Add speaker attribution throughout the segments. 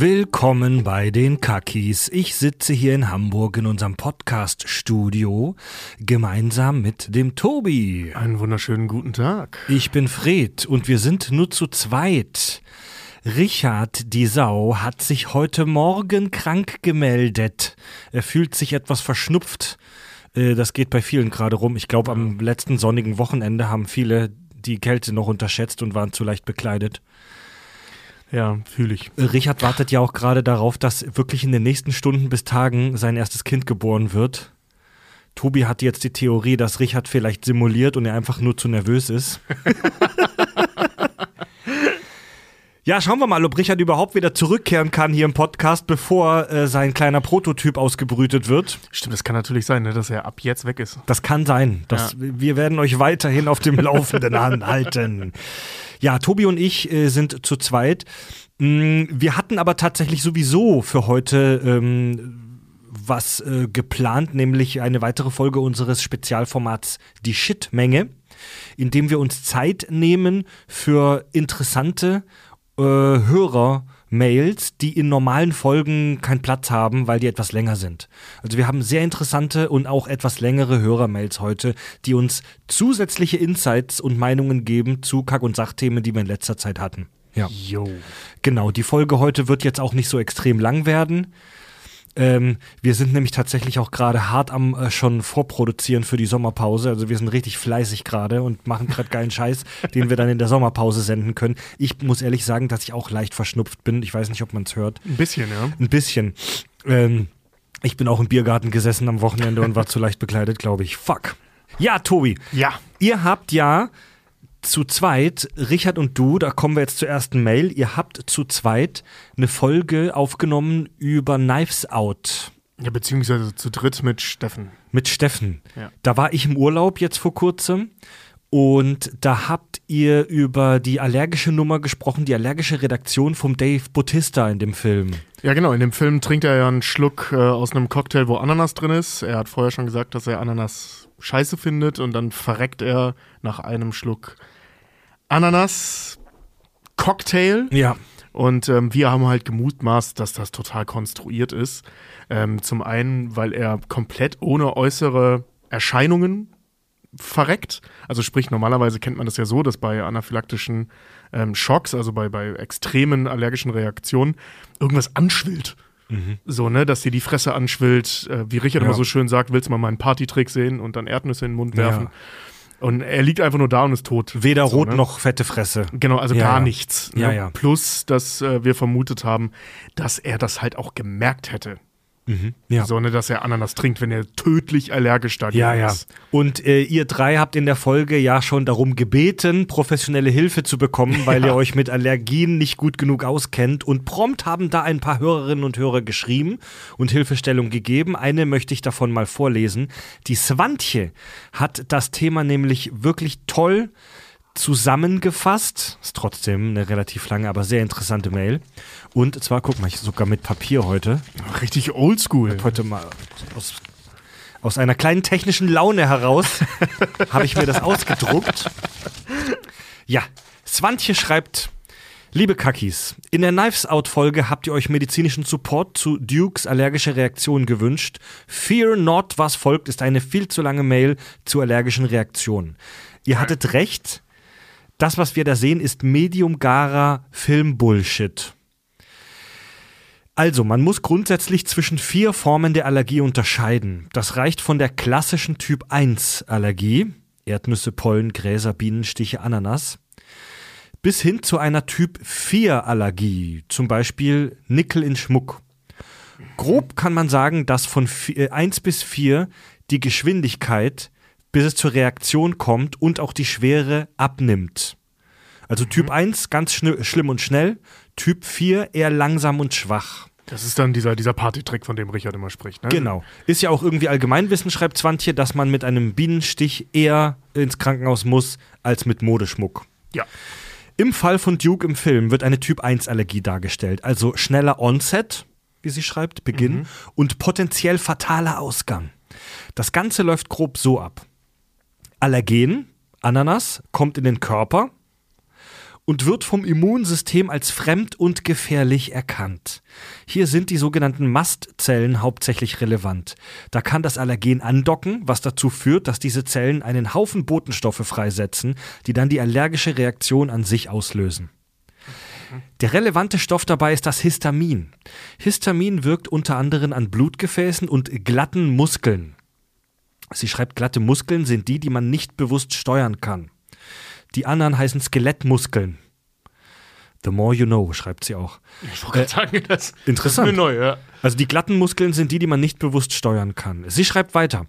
Speaker 1: Willkommen bei den Kakis. Ich sitze hier in Hamburg in unserem Podcast-Studio gemeinsam mit dem Tobi.
Speaker 2: Einen wunderschönen guten Tag.
Speaker 1: Ich bin Fred und wir sind nur zu zweit. Richard die Sau hat sich heute Morgen krank gemeldet. Er fühlt sich etwas verschnupft. Äh, Das geht bei vielen gerade rum. Ich glaube, am letzten sonnigen Wochenende haben viele die Kälte noch unterschätzt und waren zu leicht bekleidet.
Speaker 2: Ja, fühle ich.
Speaker 1: Äh, Richard wartet ja auch gerade darauf, dass wirklich in den nächsten Stunden bis Tagen sein erstes Kind geboren wird. Tobi hat jetzt die Theorie, dass Richard vielleicht simuliert und er einfach nur zu nervös ist. ja, schauen wir mal, ob Richard überhaupt wieder zurückkehren kann hier im Podcast, bevor äh, sein kleiner Prototyp ausgebrütet wird.
Speaker 2: Stimmt, das kann natürlich sein, ne, dass er ab jetzt weg ist.
Speaker 1: Das kann sein. Das, Wir werden euch weiterhin auf dem Laufenden anhalten. Ja, Tobi und ich äh, sind zu zweit. Mm, Wir hatten aber tatsächlich sowieso für heute ähm, was äh, geplant, nämlich eine weitere Folge unseres Spezialformats Die Shitmenge, in dem wir uns Zeit nehmen für interessante äh, Hörer-Mails, die in normalen Folgen keinen Platz haben, weil die etwas länger sind. Also wir haben sehr interessante und auch etwas längere Hörer-Mails heute, die uns zusätzliche Insights und Meinungen geben zu Kack- und Sachthemen, die wir in letzter Zeit hatten. Ja.
Speaker 2: Jo.
Speaker 1: Genau, die Folge heute wird jetzt auch nicht so extrem lang werden. Ähm, wir sind nämlich tatsächlich auch gerade hart am äh, schon vorproduzieren für die Sommerpause. Also wir sind richtig fleißig gerade und machen gerade geilen Scheiß, den wir dann in der Sommerpause senden können. Ich muss ehrlich sagen, dass ich auch leicht verschnupft bin. Ich weiß nicht, ob man es hört.
Speaker 2: Ein bisschen, ja.
Speaker 1: Ein bisschen. Ähm, ich bin auch im Biergarten gesessen am Wochenende und war zu leicht bekleidet, glaube ich. Fuck. Ja, Tobi,
Speaker 2: Ja.
Speaker 1: Ihr habt ja zu zweit, Richard und du, da kommen wir jetzt zur ersten Mail, ihr habt zu zweit eine Folge aufgenommen über Knives Out
Speaker 2: Ja, beziehungsweise zu dritt mit Steffen.
Speaker 1: mit Steffen.
Speaker 2: Ja.
Speaker 1: Da war ich im Urlaub jetzt vor kurzem und da habt ihr über die allergische Nummer gesprochen, die allergische Redaktion vom Dave Bautista in dem Film.
Speaker 2: Ja, genau. In dem Film trinkt er ja einen Schluck äh, aus einem Cocktail, wo Ananas drin ist. Er hat vorher schon gesagt, dass er Ananas scheiße findet und dann verreckt er nach einem Schluck Ananas Cocktail.
Speaker 1: Ja.
Speaker 2: Und ähm, wir haben halt gemutmaßt, dass das total konstruiert ist. Ähm, zum einen, weil er komplett ohne äußere Erscheinungen verreckt. Also sprich, normalerweise kennt man das ja so, dass bei anaphylaktischen ähm, Schocks, also bei, bei extremen allergischen Reaktionen, irgendwas anschwillt. So, ne, dass dir die Fresse anschwillt. Äh, wie Richard
Speaker 1: Ja.
Speaker 2: immer so schön sagt, willst du mal meinen Partytrick sehen und dann Erdnüsse in den Mund
Speaker 1: Ja.
Speaker 2: werfen. Und er liegt einfach nur da und ist tot.
Speaker 1: Weder
Speaker 2: So,
Speaker 1: rot
Speaker 2: ne?
Speaker 1: noch fette Fresse.
Speaker 2: Genau, also
Speaker 1: Ja,
Speaker 2: gar
Speaker 1: ja.
Speaker 2: nichts. Ne?
Speaker 1: Ja, ja.
Speaker 2: Plus, dass äh, wir vermutet haben, dass er das halt auch gemerkt hätte.
Speaker 1: Ja.
Speaker 2: So, ne, dass er Ananas trinkt, wenn er tödlich allergisch dagegen
Speaker 1: Ja, ja.
Speaker 2: ist.
Speaker 1: Und äh, ihr drei habt in der Folge ja schon darum gebeten, professionelle Hilfe zu bekommen, weil ihr euch mit Allergien nicht gut genug auskennt. Und prompt haben da ein paar Hörerinnen und Hörer geschrieben und Hilfestellung gegeben. Eine möchte ich davon mal vorlesen. Die Swantje hat das Thema nämlich wirklich toll zusammengefasst. Ist trotzdem eine relativ lange, aber sehr interessante Mail. Und zwar, guck mal, ich sogar mit Papier heute.
Speaker 2: Richtig oldschool.
Speaker 1: Heute mal aus, aus einer kleinen technischen Laune heraus habe ich mir das ausgedruckt. Ja, Swantje schreibt. Liebe Kakis, in der Knives Out Folge habt ihr euch medizinischen Support zu Dukes allergische Reaktion gewünscht. Fear not, was folgt, ist eine viel zu lange Mail zu allergischen Reaktionen. Ihr hattet recht. Das, was wir da sehen, ist medium-garer Film-Bullshit. Also, man muss grundsätzlich zwischen vier Formen der Allergie unterscheiden. Das reicht von der klassischen Typ 1 Allergie, Erdnüsse, Pollen, Gräser, Bienenstiche, Ananas, bis hin zu einer Typ 4 Allergie, zum Beispiel Nickel in Schmuck. Grob kann man sagen, dass von vi- äh, 1 bis 4 die Geschwindigkeit, bis es zur Reaktion kommt und auch die Schwere abnimmt. Also Typ 1 ganz schlimm und schnell, Typ 4 eher langsam und schwach.
Speaker 2: Das ist dann dieser, dieser Partytrick, von dem Richard immer spricht. Ne?
Speaker 1: Genau. Ist ja auch irgendwie Allgemeinwissen, schreibt Zwantje, dass man mit einem Bienenstich eher ins Krankenhaus muss als mit Modeschmuck.
Speaker 2: Ja.
Speaker 1: Im Fall von Duke im Film wird eine Typ-1-Allergie dargestellt, also schneller Onset, wie sie schreibt, Beginn, und potenziell fataler Ausgang. Das Ganze läuft grob so ab. Allergen, Ananas, kommt in den Körper und wird vom Immunsystem als fremd und gefährlich erkannt. Hier sind die sogenannten Mastzellen hauptsächlich relevant. Da kann das Allergen andocken, was dazu führt, dass diese Zellen einen Haufen Botenstoffe freisetzen, die dann die allergische Reaktion an sich auslösen. Der relevante Stoff dabei ist das Histamin. Histamin wirkt unter anderem an Blutgefäßen und glatten Muskeln. Sie schreibt, glatte Muskeln sind die, die man nicht bewusst steuern kann. Die anderen heißen Skelettmuskeln. The more you know, schreibt sie auch.
Speaker 2: Ich wollte gerade sagen, das
Speaker 1: Interessant.
Speaker 2: ist mir neu, ja.
Speaker 1: Also die glatten Muskeln sind die, die man nicht bewusst steuern kann. Sie schreibt weiter.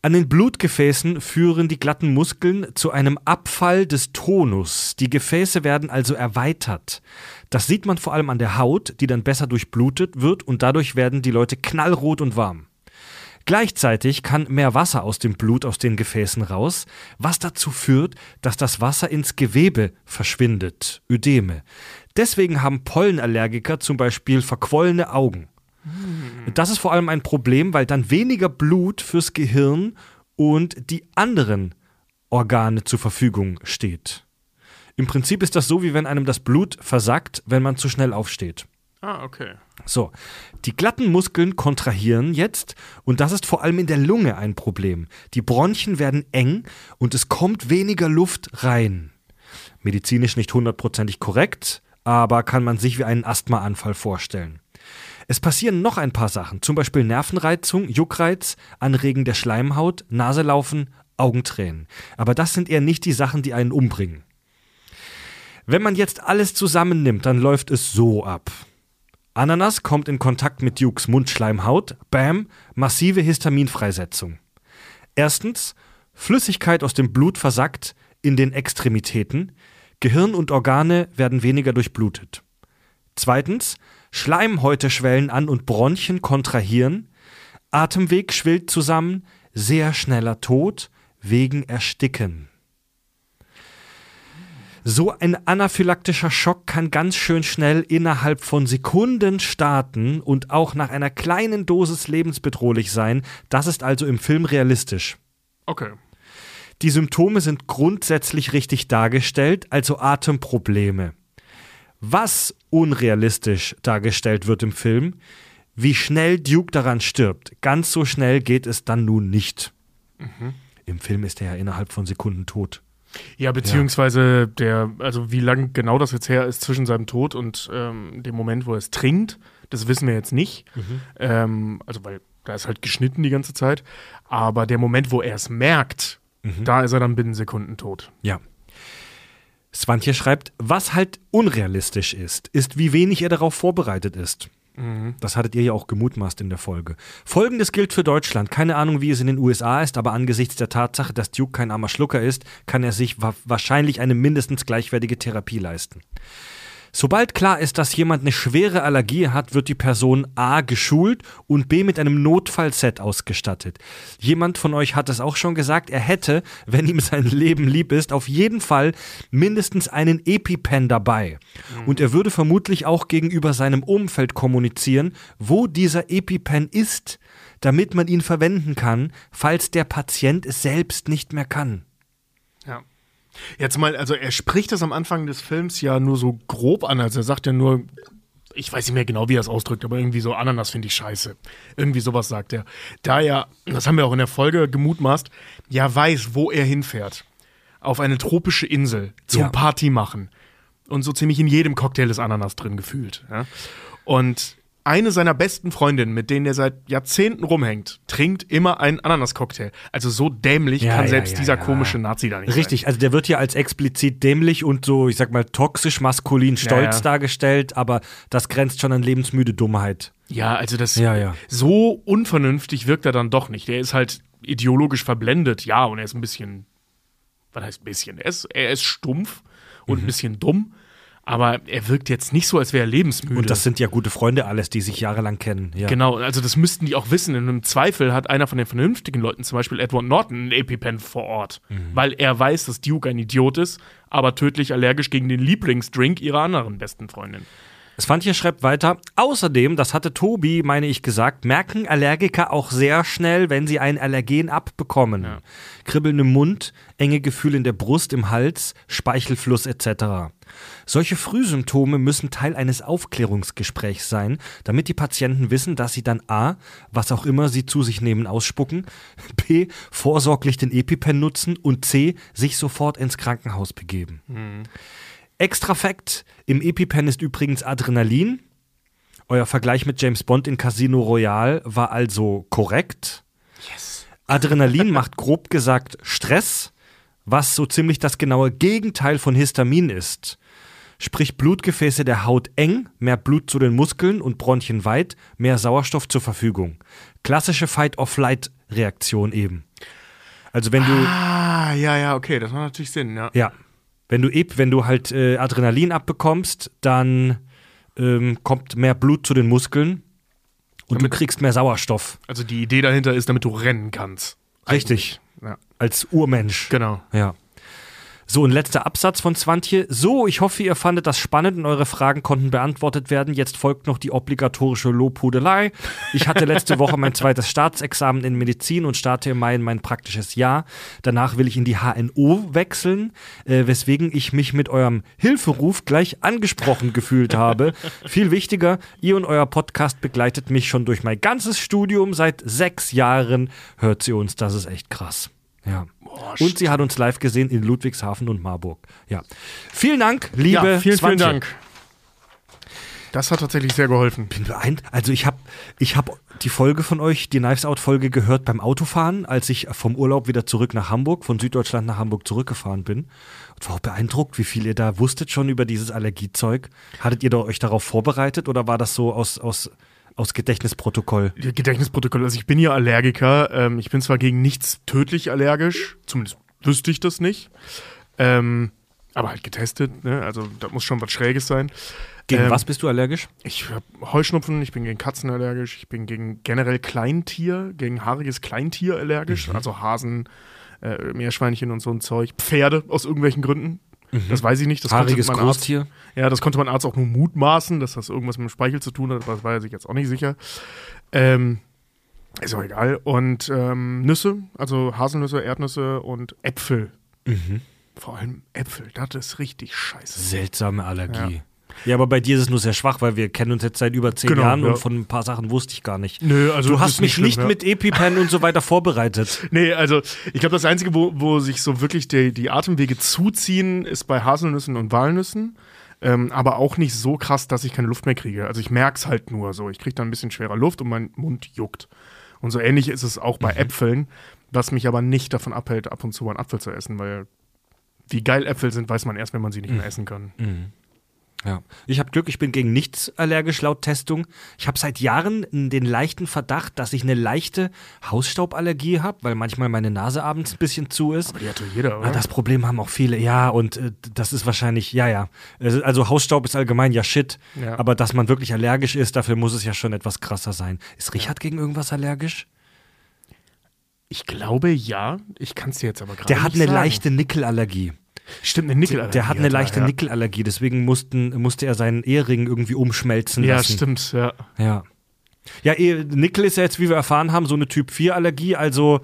Speaker 1: An den Blutgefäßen führen die glatten Muskeln zu einem Abfall des Tonus. Die Gefäße werden also erweitert. Das sieht man vor allem an der Haut, die dann besser durchblutet wird und dadurch werden die Leute knallrot und warm. Gleichzeitig kann mehr Wasser aus dem Blut aus den Gefäßen raus, was dazu führt, dass das Wasser ins Gewebe verschwindet, Ödeme. Deswegen haben Pollenallergiker zum Beispiel verquollene Augen. Das ist vor allem ein Problem, weil dann weniger Blut fürs Gehirn und die anderen Organe zur Verfügung steht. Im Prinzip ist das so, wie wenn einem das Blut versackt, wenn man zu schnell aufsteht.
Speaker 2: Ah, okay.
Speaker 1: So, die glatten Muskeln kontrahieren jetzt und das ist vor allem in der Lunge ein Problem. Die Bronchien werden eng und es kommt weniger Luft rein. Medizinisch nicht hundertprozentig korrekt, aber kann man sich wie einen Asthmaanfall vorstellen. Es passieren noch ein paar Sachen, zum Beispiel Nervenreizung, Juckreiz, Anregen der Schleimhaut, Naselaufen, Augentränen. Aber das sind eher nicht die Sachen, die einen umbringen. Wenn man jetzt alles zusammennimmt, dann läuft es so ab. Ananas kommt in Kontakt mit Dukes Mundschleimhaut, bam, massive Histaminfreisetzung. Erstens, Flüssigkeit aus dem Blut versackt in den Extremitäten, Gehirn und Organe werden weniger durchblutet. Zweitens, Schleimhäute schwellen an und Bronchien kontrahieren, Atemweg schwillt zusammen, sehr schneller Tod wegen Ersticken. So ein anaphylaktischer Schock kann ganz schön schnell innerhalb von Sekunden starten und auch nach einer kleinen Dosis lebensbedrohlich sein. Das ist also im Film realistisch.
Speaker 2: Okay.
Speaker 1: Die Symptome sind grundsätzlich richtig dargestellt, also Atemprobleme. Was unrealistisch dargestellt wird im Film, wie schnell Duke daran stirbt. Ganz so schnell geht es dann nun nicht. Im Film ist er ja innerhalb von Sekunden tot.
Speaker 2: Ja, beziehungsweise der, also wie lang genau das jetzt her ist zwischen seinem Tod und ähm, dem Moment, wo er es trinkt, das wissen wir jetzt nicht. Ähm, also weil da ist halt geschnitten die ganze Zeit. Aber der Moment, wo er es merkt, da ist er dann binnen Sekunden tot.
Speaker 1: Ja. Swantje schreibt, was halt unrealistisch ist, ist, wie wenig er darauf vorbereitet ist. Das hattet ihr ja auch gemutmaßt in der Folge. Folgendes gilt für Deutschland. Keine Ahnung, wie es in den USA ist, aber angesichts der Tatsache, dass Duke kein armer Schlucker ist, kann er sich wa wahrscheinlich eine mindestens gleichwertige Therapie leisten. Sobald klar ist, dass jemand eine schwere Allergie hat, wird die Person A geschult und B mit einem Notfallset ausgestattet. Jemand von euch hat es auch schon gesagt, er hätte, wenn ihm sein Leben lieb ist, auf jeden Fall mindestens einen EpiPen dabei. Und er würde vermutlich auch gegenüber seinem Umfeld kommunizieren, wo dieser EpiPen ist, damit man ihn verwenden kann, falls der Patient es selbst nicht mehr kann.
Speaker 2: Jetzt mal, also er spricht das am Anfang des Films ja nur so grob an, also er sagt ja nur, ich weiß nicht mehr genau, wie er es ausdrückt, aber irgendwie so Ananas finde ich scheiße. Irgendwie sowas sagt er. Da er, das haben wir auch in der Folge gemutmaßt, ja weiß, wo er hinfährt. Auf eine tropische Insel zum
Speaker 1: Ja.
Speaker 2: Party machen. Und so ziemlich in jedem Cocktail ist Ananas drin gefühlt. Ja? Und eine seiner besten Freundinnen, mit denen er seit Jahrzehnten rumhängt, trinkt immer einen Ananas-Cocktail. Also so dämlich
Speaker 1: Ja,
Speaker 2: kann
Speaker 1: ja,
Speaker 2: selbst
Speaker 1: ja,
Speaker 2: dieser komische Nazi da nicht
Speaker 1: Richtig, also der wird hier als explizit dämlich und so, ich sag mal, toxisch maskulin stolz dargestellt, aber das grenzt schon an lebensmüde Dummheit.
Speaker 2: sein. Ja, also das
Speaker 1: Ja, ja.
Speaker 2: so unvernünftig wirkt er dann doch nicht. Der ist halt ideologisch verblendet, ja, und er ist ein bisschen, was heißt ein bisschen? Er ist, er ist stumpf und
Speaker 1: Mhm.
Speaker 2: ein bisschen dumm, Aber er wirkt jetzt nicht so, als wäre er lebensmüde.
Speaker 1: Und das sind ja gute Freunde alles, die sich jahrelang kennen. Ja.
Speaker 2: Genau, also das müssten die auch wissen. Im Zweifel hat einer von den vernünftigen Leuten, zum Beispiel Edward Norton, einen EpiPen vor Ort. Mhm. Weil er weiß, dass Duke ein Idiot ist, aber tödlich allergisch gegen den Lieblingsdrink ihrer anderen besten Freundin.
Speaker 1: Svantje schreibt weiter, außerdem, das hatte Tobi, meine ich, gesagt, merken Allergiker auch sehr schnell, wenn sie ein Allergen abbekommen. Ja. Kribbeln im Mund, enge Gefühle in der Brust, im Hals, Speichelfluss etc. Solche Frühsymptome müssen Teil eines Aufklärungsgesprächs sein, damit die Patienten wissen, dass sie dann a. was auch immer sie zu sich nehmen, ausspucken, b. vorsorglich den EpiPen nutzen und c. sich sofort ins Krankenhaus begeben. Mhm. Extra Fact: Im EpiPen ist übrigens Adrenalin. Euer Vergleich mit James Bond in Casino Royale war also korrekt. Yes. Adrenalin macht grob gesagt Stress, was so ziemlich das genaue Gegenteil von Histamin ist. Sprich Blutgefäße der Haut eng, mehr Blut zu den Muskeln und Bronchien weit, mehr Sauerstoff zur Verfügung. Klassische Fight-of-Flight-Reaktion eben. Also wenn du.
Speaker 2: Ah, ja, ja, okay, das macht natürlich Sinn, ja.
Speaker 1: Ja, wenn du, wenn du halt äh, Adrenalin abbekommst, dann ähm, kommt mehr Blut zu den Muskeln und damit, du kriegst mehr Sauerstoff.
Speaker 2: Also die Idee dahinter ist, damit du rennen kannst.
Speaker 1: Richtig. Ja. Als Urmensch.
Speaker 2: Genau.
Speaker 1: Ja. So, ein letzter Absatz von Zwantje. So, ich hoffe, ihr fandet das spannend und eure Fragen konnten beantwortet werden. Jetzt folgt noch die obligatorische Lobhudelei. Ich hatte letzte Woche mein zweites Staatsexamen in Medizin und starte im Mai in mein praktisches Jahr. Danach will ich in die HNO wechseln, äh, weswegen ich mich mit eurem Hilferuf gleich angesprochen gefühlt habe. Viel wichtiger, ihr und euer Podcast begleitet mich schon durch mein ganzes Studium. Seit sechs Jahren hört sie uns. Das ist echt krass. Ja. Boah, und sie hat uns live gesehen in Ludwigshafen und Marburg. Ja. Vielen Dank, liebe ja,
Speaker 2: vielen, vielen Dank. Das hat tatsächlich sehr geholfen.
Speaker 1: Bin beeindruckt. Also ich habe ich hab die Folge von euch, die Knives Out Folge gehört beim Autofahren, als ich vom Urlaub wieder zurück nach Hamburg, von Süddeutschland nach Hamburg zurückgefahren bin. Und war auch beeindruckt, wie viel ihr da wusstet schon über dieses Allergiezeug. Hattet ihr euch darauf vorbereitet oder war das so aus, aus aus Gedächtnisprotokoll.
Speaker 2: Gedächtnisprotokoll. Also ich bin ja Allergiker. Ähm, ich bin zwar gegen nichts tödlich allergisch, zumindest wüsste ich das nicht. Ähm, aber halt getestet, ne? Also da muss schon was Schräges sein.
Speaker 1: Gegen ähm, was bist du allergisch?
Speaker 2: Ich habe Heuschnupfen, ich bin gegen Katzen allergisch, ich bin gegen generell Kleintier, gegen haariges Kleintier allergisch, mhm. also Hasen, äh, Meerschweinchen und so ein Zeug. Pferde aus irgendwelchen Gründen. Mhm. Das weiß ich nicht. Das
Speaker 1: Haariges konnte Großtier.
Speaker 2: Arzt, ja, das konnte mein Arzt auch nur mutmaßen, dass das irgendwas mit dem Speichel zu tun hat, aber das war er sich jetzt auch nicht sicher. Ähm, ist auch egal. Und ähm, Nüsse, also Haselnüsse, Erdnüsse und Äpfel. Mhm. Vor allem Äpfel, das ist richtig scheiße.
Speaker 1: Seltsame Allergie. Ja. Ja, aber bei dir ist es nur sehr schwach, weil wir kennen uns jetzt seit über zehn genau, Jahren ja. und von ein paar Sachen wusste ich gar nicht.
Speaker 2: Nö, also
Speaker 1: du hast mich nicht, schlimm, mit EpiPen und so weiter vorbereitet.
Speaker 2: Nee, also ich glaube, das Einzige, wo, wo sich so wirklich die, die Atemwege zuziehen, ist bei Haselnüssen und Walnüssen. Ähm, aber auch nicht so krass, dass ich keine Luft mehr kriege. Also ich merke es halt nur so. Ich kriege dann ein bisschen schwerer Luft und mein Mund juckt. Und so ähnlich ist es auch bei mhm. Äpfeln, was mich aber nicht davon abhält, ab und zu mal einen Apfel zu essen, weil wie geil Äpfel sind, weiß man erst, wenn man sie nicht mehr mhm. essen kann. Mhm.
Speaker 1: Ja, ich habe Glück, ich bin gegen nichts allergisch laut Testung. Ich habe seit Jahren den leichten Verdacht, dass ich eine leichte Hausstauballergie habe, weil manchmal meine Nase abends ein bisschen zu ist.
Speaker 2: Aber die hat doch jeder, oder?
Speaker 1: Das Problem haben auch viele, ja, und äh, das ist wahrscheinlich, ja, ja. Also Hausstaub ist allgemein ja shit, ja. aber dass man wirklich allergisch ist, dafür muss es ja schon etwas krasser sein. Ist Richard ja. gegen irgendwas allergisch?
Speaker 2: Ich glaube ja, ich kann es dir jetzt aber gerade
Speaker 1: Der hat eine
Speaker 2: sagen.
Speaker 1: leichte Nickelallergie.
Speaker 2: Stimmt, eine Nickelallergie.
Speaker 1: Der hat eine leichte Nickelallergie, deswegen mussten, musste er seinen Ehering irgendwie umschmelzen
Speaker 2: ja,
Speaker 1: lassen.
Speaker 2: Ja, stimmt, ja.
Speaker 1: Ja. Ja, eh, Nickel ist ja jetzt, wie wir erfahren haben, so eine Typ-4-Allergie, also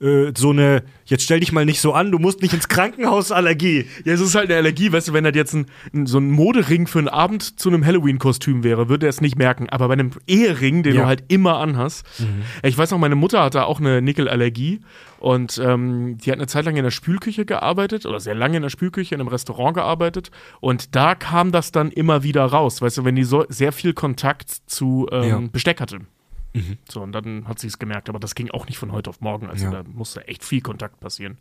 Speaker 1: äh, so eine, jetzt stell dich mal nicht so an, du musst nicht ins Krankenhaus Allergie.
Speaker 2: Ja, es ist halt eine Allergie, weißt du, wenn das jetzt ein, so ein Modering für einen Abend zu einem Halloween-Kostüm wäre, würde er es nicht merken. Aber bei einem Ehering, den ja. du halt immer anhast. Mhm. Ich weiß noch, meine Mutter hatte auch eine Nickelallergie und ähm, die hat eine Zeit lang in der Spülküche gearbeitet oder sehr lange in der Spülküche in einem Restaurant gearbeitet und da kam das dann immer wieder raus, weißt du, wenn die so sehr viel Kontakt zu ähm, ja. Besteck hatte. Mhm. So, und dann hat sie es gemerkt, aber das ging auch nicht von heute auf morgen. Also ja. da musste echt viel Kontakt passieren.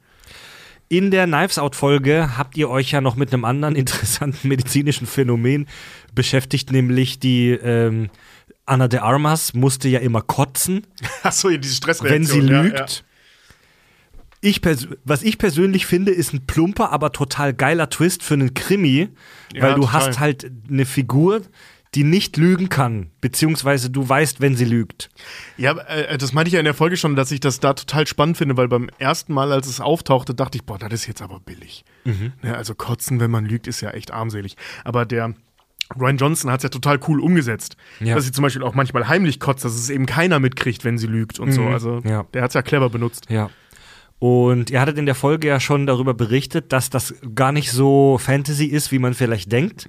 Speaker 1: In der Knives Out-Folge habt ihr euch ja noch mit einem anderen interessanten medizinischen Phänomen beschäftigt, nämlich die ähm, Anna de Armas musste ja immer kotzen.
Speaker 2: Achso, diese Stressreaktion.
Speaker 1: Wenn sie lügt. Ja, ja. Ich was ich persönlich finde, ist ein plumper, aber total geiler Twist für einen Krimi,
Speaker 2: Ja,
Speaker 1: weil du
Speaker 2: total.
Speaker 1: hast halt eine Figur, die nicht lügen kann, beziehungsweise du weißt, wenn sie lügt.
Speaker 2: Ja, äh, das meinte ich ja in der Folge schon, dass ich das da total spannend finde, weil beim ersten Mal, als es auftauchte, dachte ich, boah, das ist jetzt aber billig. Ne, also kotzen, wenn man lügt, ist ja echt armselig. Aber der Ryan Johnson hat es ja total cool umgesetzt.
Speaker 1: Ja.
Speaker 2: Dass sie zum Beispiel auch manchmal heimlich kotzt, dass es eben keiner mitkriegt, wenn sie lügt und so. Also
Speaker 1: Ja.
Speaker 2: der hat es ja clever benutzt.
Speaker 1: Ja. Und ihr hattet in der Folge ja schon darüber berichtet, dass das gar nicht so Fantasy ist, wie man vielleicht denkt.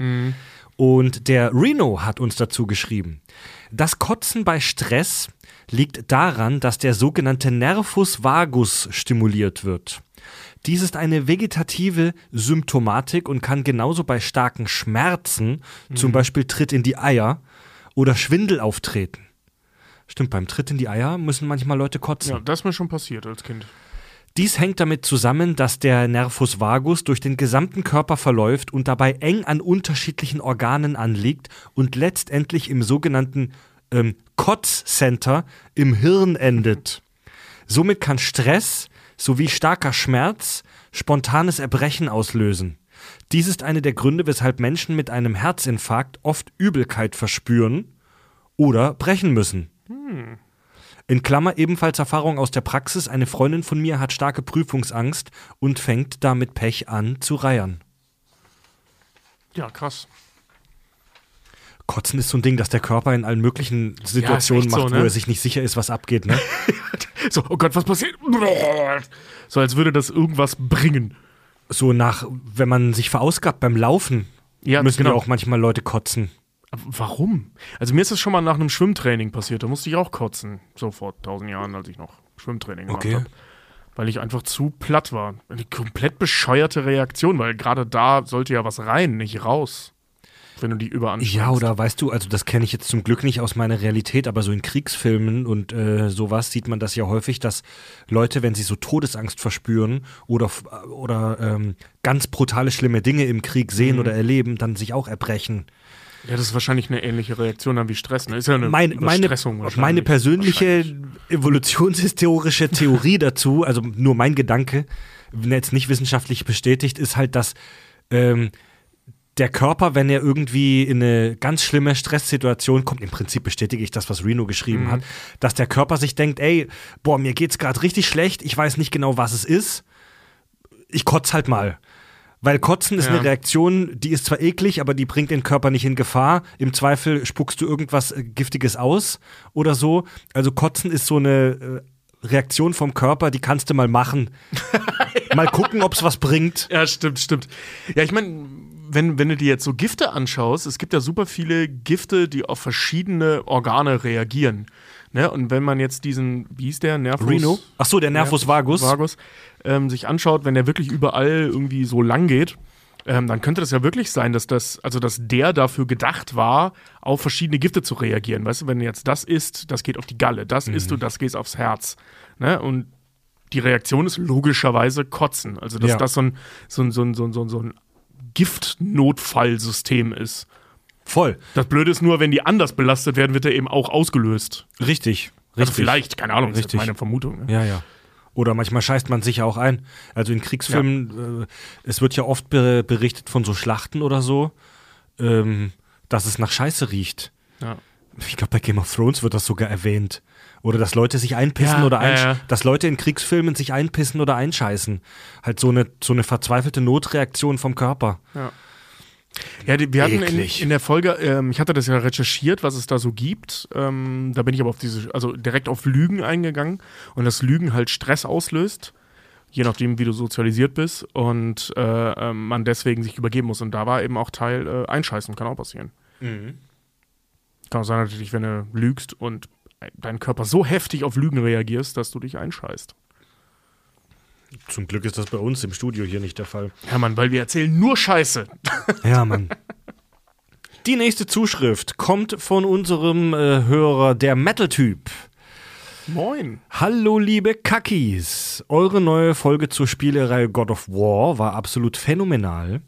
Speaker 1: Und der Reno hat uns dazu geschrieben. Das Kotzen bei Stress liegt daran, dass der sogenannte Nervus vagus stimuliert wird. Dies ist eine vegetative Symptomatik und kann genauso bei starken Schmerzen, zum Beispiel Tritt in die Eier oder Schwindel auftreten. Stimmt, beim Tritt in die Eier müssen manchmal Leute kotzen.
Speaker 2: Ja, das ist mir schon passiert als Kind.
Speaker 1: Dies hängt damit zusammen, dass der Nervus vagus durch den gesamten Körper verläuft und dabei eng an unterschiedlichen Organen anliegt und letztendlich im sogenannten ähm, Kotzcenter im Hirn endet. Somit kann Stress sowie starker Schmerz spontanes Erbrechen auslösen. Dies ist einer der Gründe, weshalb Menschen mit einem Herzinfarkt oft Übelkeit verspüren oder brechen müssen. In Klammer ebenfalls Erfahrung aus der Praxis. Eine Freundin von mir hat starke Prüfungsangst und fängt damit Pech an zu reiern.
Speaker 2: Ja, krass.
Speaker 1: Kotzen ist so ein Ding, dass der Körper in allen möglichen Situationen
Speaker 2: so,
Speaker 1: macht,
Speaker 2: ne?
Speaker 1: wo er sich nicht sicher ist, was abgeht. Ne?
Speaker 2: So, oh Gott, was passiert? So, als würde das irgendwas bringen.
Speaker 1: So nach, wenn man sich verausgabt beim Laufen,
Speaker 2: Ja,
Speaker 1: müssen
Speaker 2: genau.
Speaker 1: ja auch manchmal Leute kotzen.
Speaker 2: Warum? Also mir ist das schon mal nach einem Schwimmtraining passiert. Da musste ich auch kotzen. So vor tausend Jahren, als ich noch Schwimmtraining gemacht
Speaker 1: Okay.
Speaker 2: habe. Weil ich einfach zu platt war. Eine komplett bescheuerte Reaktion, weil gerade da sollte ja was rein, nicht raus. Wenn du die überanstrengst.
Speaker 1: Ja, oder weißt du, also das kenne ich jetzt zum Glück nicht aus meiner Realität, aber so in Kriegsfilmen und äh, sowas sieht man das ja häufig, dass Leute, wenn sie so Todesangst verspüren oder, oder ähm, ganz brutale, schlimme Dinge im Krieg sehen
Speaker 2: Mhm.
Speaker 1: oder erleben, dann sich auch erbrechen.
Speaker 2: Ja, das ist wahrscheinlich eine ähnliche Reaktion dann wie Stress. Ne? Ist ja eine
Speaker 1: Mein, meine, meine persönliche evolutionshistorische Theorie dazu, also nur mein Gedanke, jetzt nicht wissenschaftlich bestätigt, ist halt, dass ähm, der Körper, wenn er irgendwie in eine ganz schlimme Stresssituation kommt, im Prinzip bestätige ich das, was Reno geschrieben
Speaker 2: Mhm.
Speaker 1: hat, dass der Körper sich denkt, ey, boah, mir geht's gerade richtig schlecht, ich weiß nicht genau, was es ist, ich kotz halt mal. Weil Kotzen ist
Speaker 2: Ja.
Speaker 1: eine Reaktion, die ist zwar eklig, aber die bringt den Körper nicht in Gefahr. Im Zweifel spuckst du irgendwas äh, Giftiges aus oder so. Also Kotzen ist so eine äh, Reaktion vom Körper, die kannst du mal machen. Mal gucken, ob es was bringt.
Speaker 2: Ja, stimmt, stimmt. Ja, ich meine, wenn, wenn du dir jetzt so Gifte anschaust, es gibt ja super viele Gifte, die auf verschiedene Organe reagieren. Ne? Und wenn man jetzt diesen, wie hieß der, Nervus?
Speaker 1: Reno? Ach so, der Nervus vagus.
Speaker 2: Vagus ähm, sich anschaut, wenn der wirklich überall irgendwie so lang geht, ähm, dann könnte das ja wirklich sein, dass das, also dass der dafür gedacht war, auf verschiedene Gifte zu reagieren. Weißt du, wenn jetzt das isst, das geht auf die Galle, das isst du, das geht aufs Herz. Ne? Und die Reaktion ist logischerweise Kotzen. Also dass
Speaker 1: Ja.
Speaker 2: das so ein, so ein, so ein, so ein, so ein, Giftnotfallsystem ist.
Speaker 1: Voll.
Speaker 2: Das Blöde ist nur, wenn die anders belastet werden, wird er eben auch ausgelöst.
Speaker 1: Richtig.
Speaker 2: Also
Speaker 1: Richtig.
Speaker 2: vielleicht, keine Ahnung, das ist
Speaker 1: Richtig.
Speaker 2: meine Vermutung. Ne?
Speaker 1: Ja, ja. Oder manchmal scheißt man sich ja auch ein. Also in Kriegsfilmen, äh, es wird ja oft be berichtet von so Schlachten oder so, ähm, dass es nach Scheiße riecht.
Speaker 2: Ja.
Speaker 1: Ich glaube, bei Game of Thrones wird das sogar erwähnt. Oder dass Leute sich einpissen
Speaker 2: Ja,
Speaker 1: oder einsch
Speaker 2: ja, ja.
Speaker 1: dass Leute in Kriegsfilmen sich einpissen oder einscheißen. Halt so eine, so eine verzweifelte Notreaktion vom Körper.
Speaker 2: Ja, die, wir hatten in, in der Folge, ähm, ich hatte das ja recherchiert, was es da so gibt. Ähm, da bin ich aber auf diese, also direkt auf Lügen eingegangen und dass Lügen halt Stress auslöst, je nachdem, wie du sozialisiert bist und äh, ähm, man deswegen sich übergeben muss. Und da war eben auch Teil äh, Einscheißen, kann auch passieren. Kann auch sein, natürlich, wenn du lügst und dein Körper so heftig auf Lügen reagierst, dass du dich einscheißt.
Speaker 1: Zum Glück ist das bei uns im Studio hier nicht der Fall.
Speaker 2: Ja, Mann, weil wir erzählen nur Scheiße.
Speaker 1: Ja, Mann. Die nächste Zuschrift kommt von unserem äh, Hörer, der Metal-Typ.
Speaker 2: Moin.
Speaker 1: Hallo, liebe Kackis. Eure neue Folge zur Spielereihe God of War war absolut phänomenal.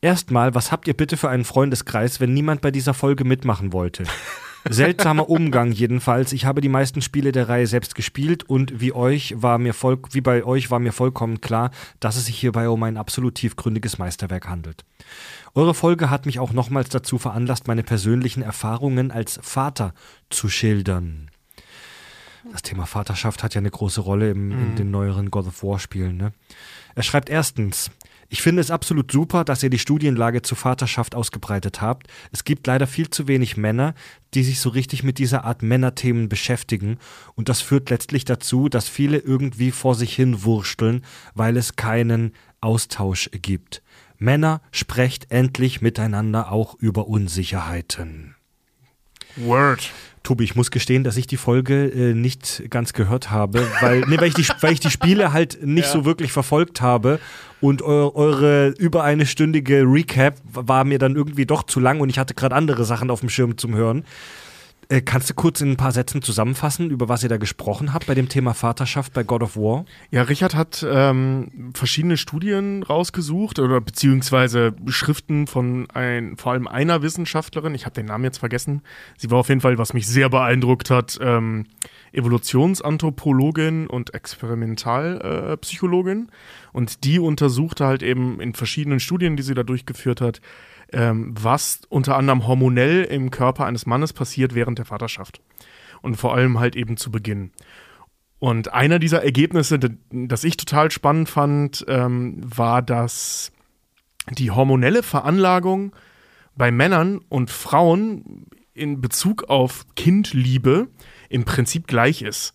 Speaker 1: Erstmal, was habt ihr bitte für einen Freundeskreis, wenn niemand bei dieser Folge mitmachen wollte? Seltsamer Umgang jedenfalls. Ich habe die meisten Spiele der Reihe selbst gespielt und wie euch war mir voll, wie bei euch war mir vollkommen klar, dass es sich hierbei um ein absolut tiefgründiges Meisterwerk handelt. Eure Folge hat mich auch nochmals dazu veranlasst, meine persönlichen Erfahrungen als Vater zu schildern. Das Thema Vaterschaft hat ja eine große Rolle im, in den neueren God of War Spielen. Ne? Er schreibt erstens, ich finde es absolut super, dass ihr die Studienlage zur Vaterschaft ausgebreitet habt. Es gibt leider viel zu wenig Männer, die sich so richtig mit dieser Art Männerthemen beschäftigen und das führt letztlich dazu, dass viele irgendwie vor sich hin wursteln, weil es keinen Austausch gibt. Männer, sprecht endlich miteinander auch über Unsicherheiten.
Speaker 2: Word.
Speaker 1: Tobi, ich muss gestehen, dass ich die Folge äh, nicht ganz gehört habe, weil, nee, weil, ich, die, weil ich die Spiele halt nicht
Speaker 2: Ja.
Speaker 1: so wirklich verfolgt habe und eu, eure über eine stündige Recap war mir dann irgendwie doch zu lang und ich hatte gerade andere Sachen auf dem Schirm zum Hören. Äh, kannst du kurz in ein paar Sätzen zusammenfassen, über was ihr da gesprochen habt bei dem Thema Vaterschaft bei God of War?
Speaker 2: Ja, Richard hat ähm, verschiedene Studien rausgesucht oder beziehungsweise Schriften von ein, vor allem einer Wissenschaftlerin. Ich habe den Namen jetzt vergessen. Sie war auf jeden Fall, was mich sehr beeindruckt hat, ähm, Evolutionsanthropologin und Experimentalpsychologin. Äh, und die untersuchte halt eben in verschiedenen Studien, die sie da durchgeführt hat, ähm, was unter anderem hormonell im Körper eines Mannes passiert während der Vaterschaft. Und vor allem halt eben zu Beginn. Und einer dieser Ergebnisse, das ich total spannend fand, ähm, war, dass die hormonelle Veranlagung bei Männern und Frauen in Bezug auf Kindliebe im Prinzip gleich ist.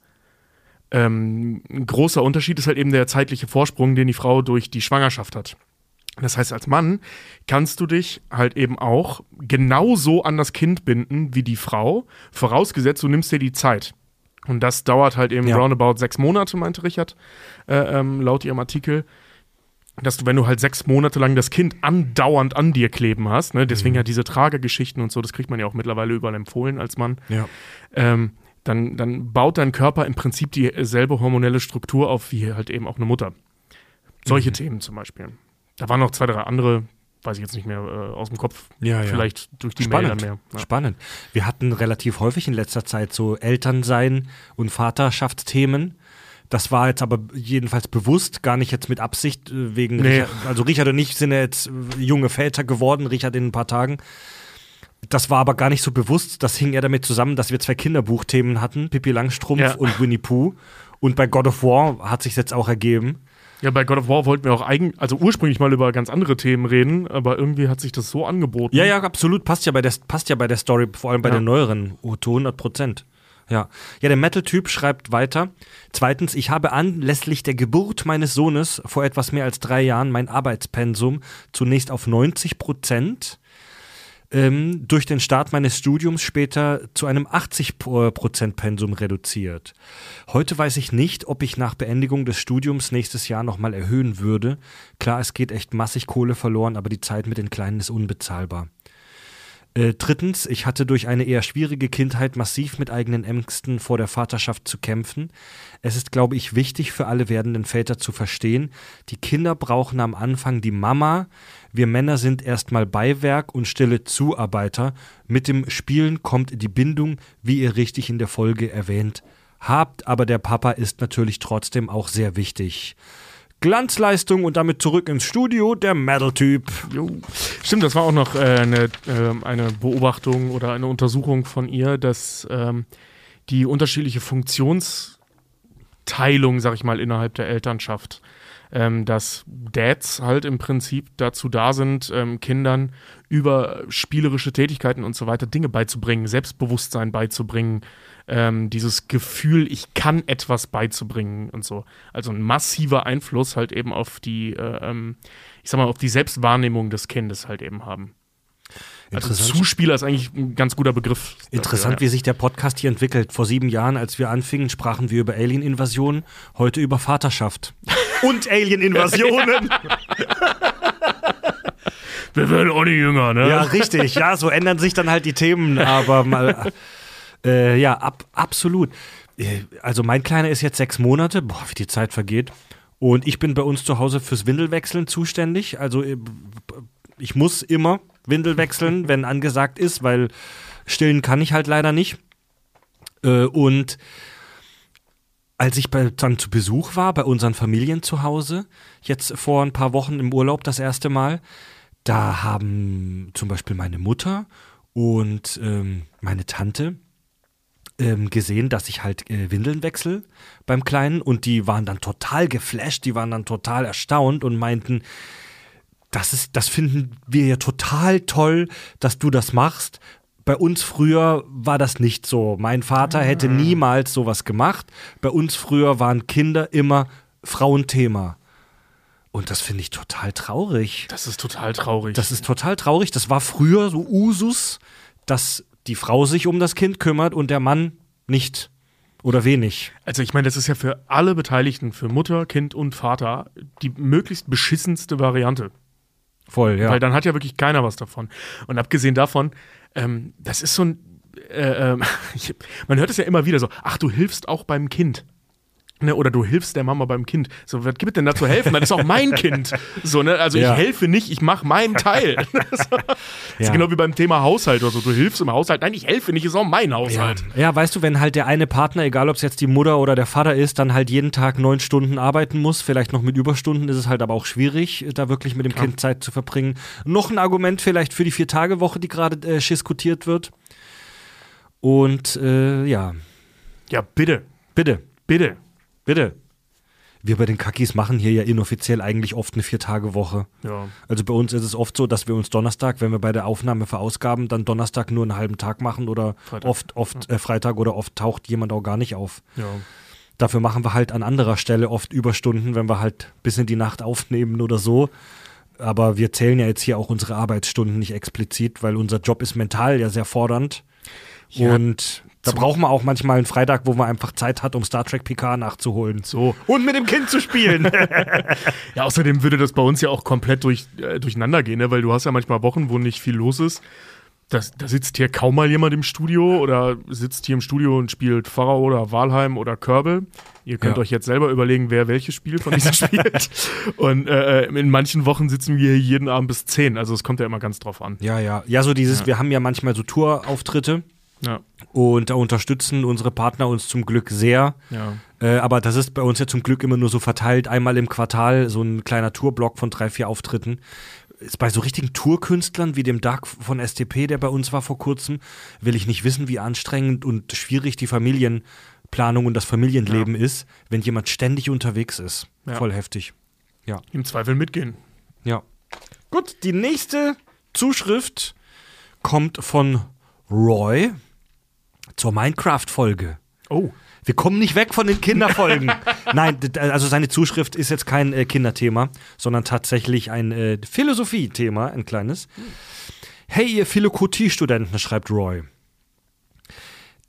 Speaker 2: Ähm, ein großer Unterschied ist halt eben der zeitliche Vorsprung, den die Frau durch die Schwangerschaft hat. Das heißt, als Mann kannst du dich halt eben auch genauso an das Kind binden wie die Frau, vorausgesetzt, du nimmst dir die Zeit. Und das dauert halt eben
Speaker 1: Ja.
Speaker 2: roundabout sechs Monate, meinte Richard, äh, ähm, laut ihrem Artikel. Dass du, wenn du halt sechs Monate lang das Kind andauernd an dir kleben hast, ne, deswegen ja diese Tragegeschichten und so, das kriegt man ja auch mittlerweile überall empfohlen als Mann,
Speaker 1: Ja.
Speaker 2: ähm, dann, dann baut dein Körper im Prinzip dieselbe hormonelle Struktur auf wie halt eben auch eine Mutter. Solche
Speaker 1: Mhm.
Speaker 2: Themen zum Beispiel. Da waren noch zwei, drei andere, weiß ich jetzt nicht mehr äh, aus dem Kopf.
Speaker 1: Ja, ja.
Speaker 2: Vielleicht durch die
Speaker 1: Spannend.
Speaker 2: Mail dann mehr. Ja.
Speaker 1: Spannend. Wir hatten relativ häufig in letzter Zeit so Elternsein und Vaterschaftsthemen. Das war jetzt aber jedenfalls bewusst, gar nicht jetzt mit Absicht, äh, wegen
Speaker 2: Nee.
Speaker 1: Richard, also Richard und ich sind ja jetzt äh, junge Väter geworden, Richard in ein paar Tagen. Das war aber gar nicht so bewusst. Das hing eher damit zusammen, dass wir zwei Kinderbuchthemen hatten, Pippi Langstrumpf
Speaker 2: Ja.
Speaker 1: und Winnie Pooh. Und bei God of War hat sich jetzt auch ergeben.
Speaker 2: Ja, bei God of War wollten wir auch eigen, also ursprünglich mal über ganz andere Themen reden, aber irgendwie hat sich das so angeboten.
Speaker 1: Ja, ja, absolut. Passt ja bei der, passt ja bei der Story, vor allem bei
Speaker 2: Ja.
Speaker 1: den neueren, oh, zu 100 Prozent. Ja. ja, der Metal-Typ schreibt weiter. Zweitens, ich habe anlässlich der Geburt meines Sohnes vor etwas mehr als drei Jahren mein Arbeitspensum zunächst auf 90 Prozent, ähm, durch den Start meines Studiums später zu einem 80 Prozent Pensum reduziert. Heute weiß ich nicht, ob ich nach Beendigung des Studiums nächstes Jahr nochmal erhöhen würde. Klar, es geht echt massig Kohle verloren, aber die Zeit mit den Kleinen ist unbezahlbar. Äh, drittens, ich hatte durch eine eher schwierige Kindheit massiv mit eigenen Ängsten vor der Vaterschaft zu kämpfen. Es ist, glaube ich, wichtig für alle werdenden Väter zu verstehen, die Kinder brauchen am Anfang die Mama, wir Männer sind erstmal Beiwerk und stille Zuarbeiter. Mit dem Spielen kommt die Bindung, wie ihr richtig in der Folge erwähnt habt, aber der Papa ist natürlich trotzdem auch sehr wichtig. Glanzleistung und damit zurück ins Studio, der Metal-Typ.
Speaker 2: Stimmt, das war auch noch äh, eine, ähm, eine Beobachtung oder eine Untersuchung von ihr, dass ähm, die unterschiedliche Funktionsteilung, sag ich mal, innerhalb der Elternschaft, ähm, dass Dads halt im Prinzip dazu da sind, ähm, Kindern über spielerische Tätigkeiten und so weiter Dinge beizubringen, Selbstbewusstsein beizubringen, ähm, dieses Gefühl, ich kann etwas beizubringen und so. Also ein massiver Einfluss halt eben auf die, äh, ähm, ich sag mal, auf die Selbstwahrnehmung des Kindes halt eben haben. Also
Speaker 1: Interessant.
Speaker 2: Zuspieler ist eigentlich ein ganz guter Begriff. dafür,
Speaker 1: Interessant, wie sich der Podcast hier entwickelt. Vor sieben Jahren, als wir anfingen, sprachen wir über Alien-Invasionen, heute über Vaterschaft. Und Alien-Invasionen.
Speaker 2: Wir werden auch nicht jünger, ne?
Speaker 1: ja, richtig. Ja, so ändern sich dann halt die Themen. Aber mal, äh, ja, ab, absolut. Äh, Also mein Kleiner ist jetzt sechs Monate. Boah, wie die Zeit vergeht. Und ich bin bei uns zu Hause fürs Windelwechseln zuständig. Also äh, ich muss immer Windel wechseln, wenn angesagt ist, weil Stillen kann ich halt leider nicht. Äh, und als ich bei, dann zu Besuch war bei unseren Familien zu Hause, jetzt vor ein paar Wochen im Urlaub das erste Mal, da haben zum Beispiel meine Mutter und ähm, meine Tante ähm, gesehen, dass ich halt äh, Windeln wechsle beim Kleinen und die waren dann total geflasht, die waren dann total erstaunt und meinten, das ist, das finden wir ja total toll, dass du das machst. Bei uns früher war das nicht so. Mein Vater hätte niemals sowas gemacht. Bei uns früher waren Kinder immer Frauenthema. Und das finde ich total traurig.
Speaker 2: Das ist total traurig.
Speaker 1: Das ist total traurig. Das war früher so Usus, dass die Frau sich um das Kind kümmert und der Mann nicht oder wenig.
Speaker 2: Also ich meine, das ist ja für alle Beteiligten, für Mutter, Kind und Vater, die möglichst beschissenste Variante.
Speaker 1: Voll, ja.
Speaker 2: Weil dann hat ja wirklich keiner was davon. Und abgesehen davon, ähm, das ist so ein, äh, ich, man hört es ja immer wieder so, ach, du hilfst auch beim Kind. Ne, oder du hilfst der Mama beim Kind. So, was gibt es denn da zu helfen? Das ist auch mein Kind. So, ne? Also
Speaker 1: Ja.
Speaker 2: ich helfe nicht, ich mache meinen Teil. das ist
Speaker 1: Ja.
Speaker 2: genau wie beim Thema Haushalt oder so. Du hilfst im Haushalt. Nein, ich helfe nicht, ist auch mein
Speaker 1: Ja.
Speaker 2: Haushalt.
Speaker 1: ja, weißt du, wenn halt der eine Partner, egal ob es jetzt die Mutter oder der Vater ist, dann halt jeden Tag neun Stunden arbeiten muss, vielleicht noch mit Überstunden, ist es halt aber auch schwierig, da wirklich mit dem Kind Zeit zu verbringen. Noch ein Argument vielleicht für die Vier-Tage-Woche, die gerade äh, diskutiert wird. Und äh, ja,
Speaker 2: Ja, bitte,
Speaker 1: bitte,
Speaker 2: bitte.
Speaker 1: Bitte. Wir bei den Kakis machen hier ja inoffiziell eigentlich oft eine Vier-Tage-Woche.
Speaker 2: Ja.
Speaker 1: Also bei uns ist es oft so, dass wir uns Donnerstag, wenn wir bei der Aufnahme verausgaben, dann Donnerstag nur einen halben Tag machen oder
Speaker 2: Freitag.
Speaker 1: oft, oft äh, Freitag oder oft taucht jemand auch gar nicht auf.
Speaker 2: ja.
Speaker 1: Dafür machen wir halt an anderer Stelle oft Überstunden, wenn wir halt bis in die Nacht aufnehmen oder so. Aber wir zählen ja jetzt hier auch unsere Arbeitsstunden nicht explizit, weil unser Job ist mental ja sehr fordernd.
Speaker 2: Ja,
Speaker 1: Und da brauchen wir auch manchmal einen Freitag, wo man einfach Zeit hat, um Star Trek PK nachzuholen.
Speaker 2: So.
Speaker 1: Und mit dem Kind zu spielen.
Speaker 2: Ja, außerdem würde das bei uns ja auch komplett durch, äh, durcheinander gehen, ne? weil du hast ja manchmal Wochen, wo nicht viel los ist. Das, da sitzt hier kaum mal jemand im Studio oder sitzt hier im Studio und spielt Pharao oder Walheim oder Körbel. Ihr könnt
Speaker 1: Ja.
Speaker 2: euch jetzt selber überlegen, wer welches Spiel von diesen spielt. Und äh, in manchen Wochen sitzen wir hier jeden Abend bis 10. Also es kommt ja immer ganz drauf an.
Speaker 1: ja, ja. Ja, so dieses,
Speaker 2: Ja.
Speaker 1: wir haben ja manchmal so Tourauftritte.
Speaker 2: Ja,
Speaker 1: Und da unterstützen unsere Partner uns zum Glück sehr.
Speaker 2: ja.
Speaker 1: Äh, aber das ist bei uns ja zum Glück immer nur so verteilt, einmal im Quartal, so ein kleiner Tourblock von drei, vier Auftritten. Ist bei so richtigen Tourkünstlern wie dem Doug von STP, der bei uns war vor kurzem, will ich nicht wissen, wie anstrengend und schwierig die Familienplanung und das Familienleben ist, wenn jemand ständig unterwegs ist.
Speaker 2: Ja.
Speaker 1: Voll heftig.
Speaker 2: Im Zweifel mitgehen.
Speaker 1: Ja. Gut, die nächste Zuschrift kommt von Roy zur Minecraft-Folge.
Speaker 2: Oh,
Speaker 1: Wir kommen nicht weg von den Kinderfolgen. Nein, also seine Zuschrift ist jetzt kein äh, Kinderthema, sondern tatsächlich ein äh, Philosophie-Thema, ein kleines. Hey, ihr Philokotie-Studenten, schreibt Roy.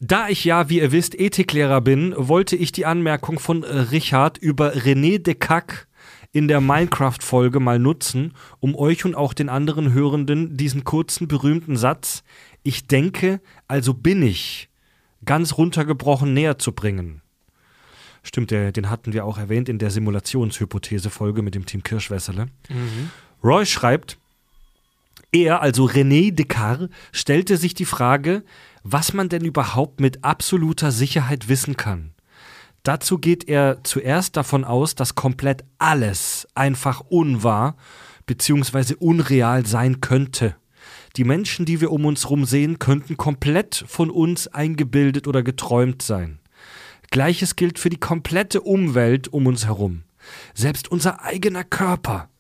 Speaker 1: Da ich ja, wie ihr wisst, Ethiklehrer bin, wollte ich die Anmerkung von Richard über René Descartes in der Minecraft-Folge mal nutzen, um euch und auch den anderen Hörenden diesen kurzen, berühmten Satz Ich denke, also bin ich ganz runtergebrochen näher zu bringen. Stimmt, der, den hatten wir auch erwähnt in der Simulationshypothese-Folge mit dem Team Kirschwässerle. Roy schreibt, er, also René Descartes, stellte sich die Frage, was man denn überhaupt mit absoluter Sicherheit wissen kann. Dazu geht er zuerst davon aus, dass komplett alles einfach unwahr bzw. unreal sein könnte. Die Menschen, die wir um uns herum sehen, könnten komplett von uns eingebildet oder geträumt sein. Gleiches gilt für die komplette Umwelt um uns herum. Selbst unser eigener Körper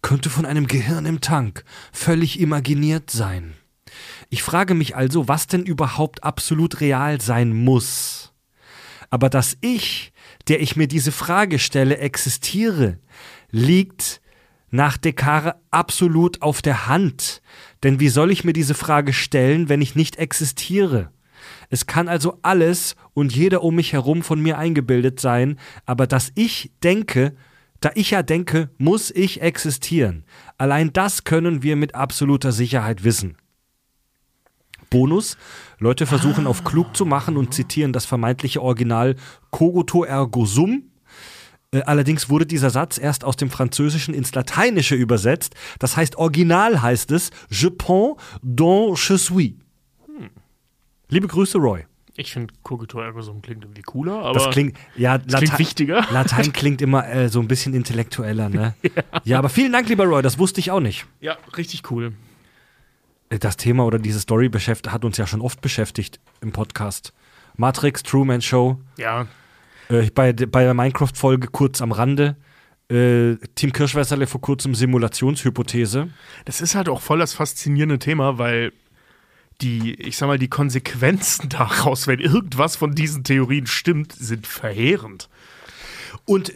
Speaker 1: könnte von einem Gehirn im Tank völlig imaginiert sein. Ich frage mich also, was denn überhaupt absolut real sein muss. Aber dass ich, der ich mir diese Frage stelle, existiere, liegt nach Descartes absolut auf der Hand. Denn wie soll ich mir diese Frage stellen, wenn ich nicht existiere? Es kann also alles und jeder um mich herum von mir eingebildet sein, aber dass ich denke, da ich ja denke, muss ich existieren. Allein das können wir mit absoluter Sicherheit wissen. Bonus. Leute versuchen auf klug zu machen und zitieren das vermeintliche Original Cogito ergo sum. Äh, Allerdings wurde dieser Satz erst aus dem Französischen ins Lateinische übersetzt. Das heißt, original heißt es Je pense dont je suis. Liebe Grüße, Roy.
Speaker 2: Ich finde Cogito ergo klingt irgendwie cooler, aber
Speaker 1: Das klingt, ja,
Speaker 2: das klingt wichtiger.
Speaker 1: Latein klingt immer äh, so ein bisschen intellektueller, ne? ja. ja, aber vielen Dank, lieber Roy, das wusste ich auch nicht.
Speaker 2: Ja, richtig cool.
Speaker 1: Äh, Das Thema oder diese Story beschäftigt, hat uns ja schon oft beschäftigt im Podcast. Matrix, Truman Show,
Speaker 2: Ja,
Speaker 1: äh, bei, bei der Minecraft-Folge kurz am Rande. Äh, Team Kirschwässerle vor kurzem Simulationshypothese.
Speaker 2: das ist halt auch voll das faszinierende Thema, weil die, ich sag mal, die Konsequenzen daraus, wenn irgendwas von diesen Theorien stimmt, sind verheerend.
Speaker 1: Und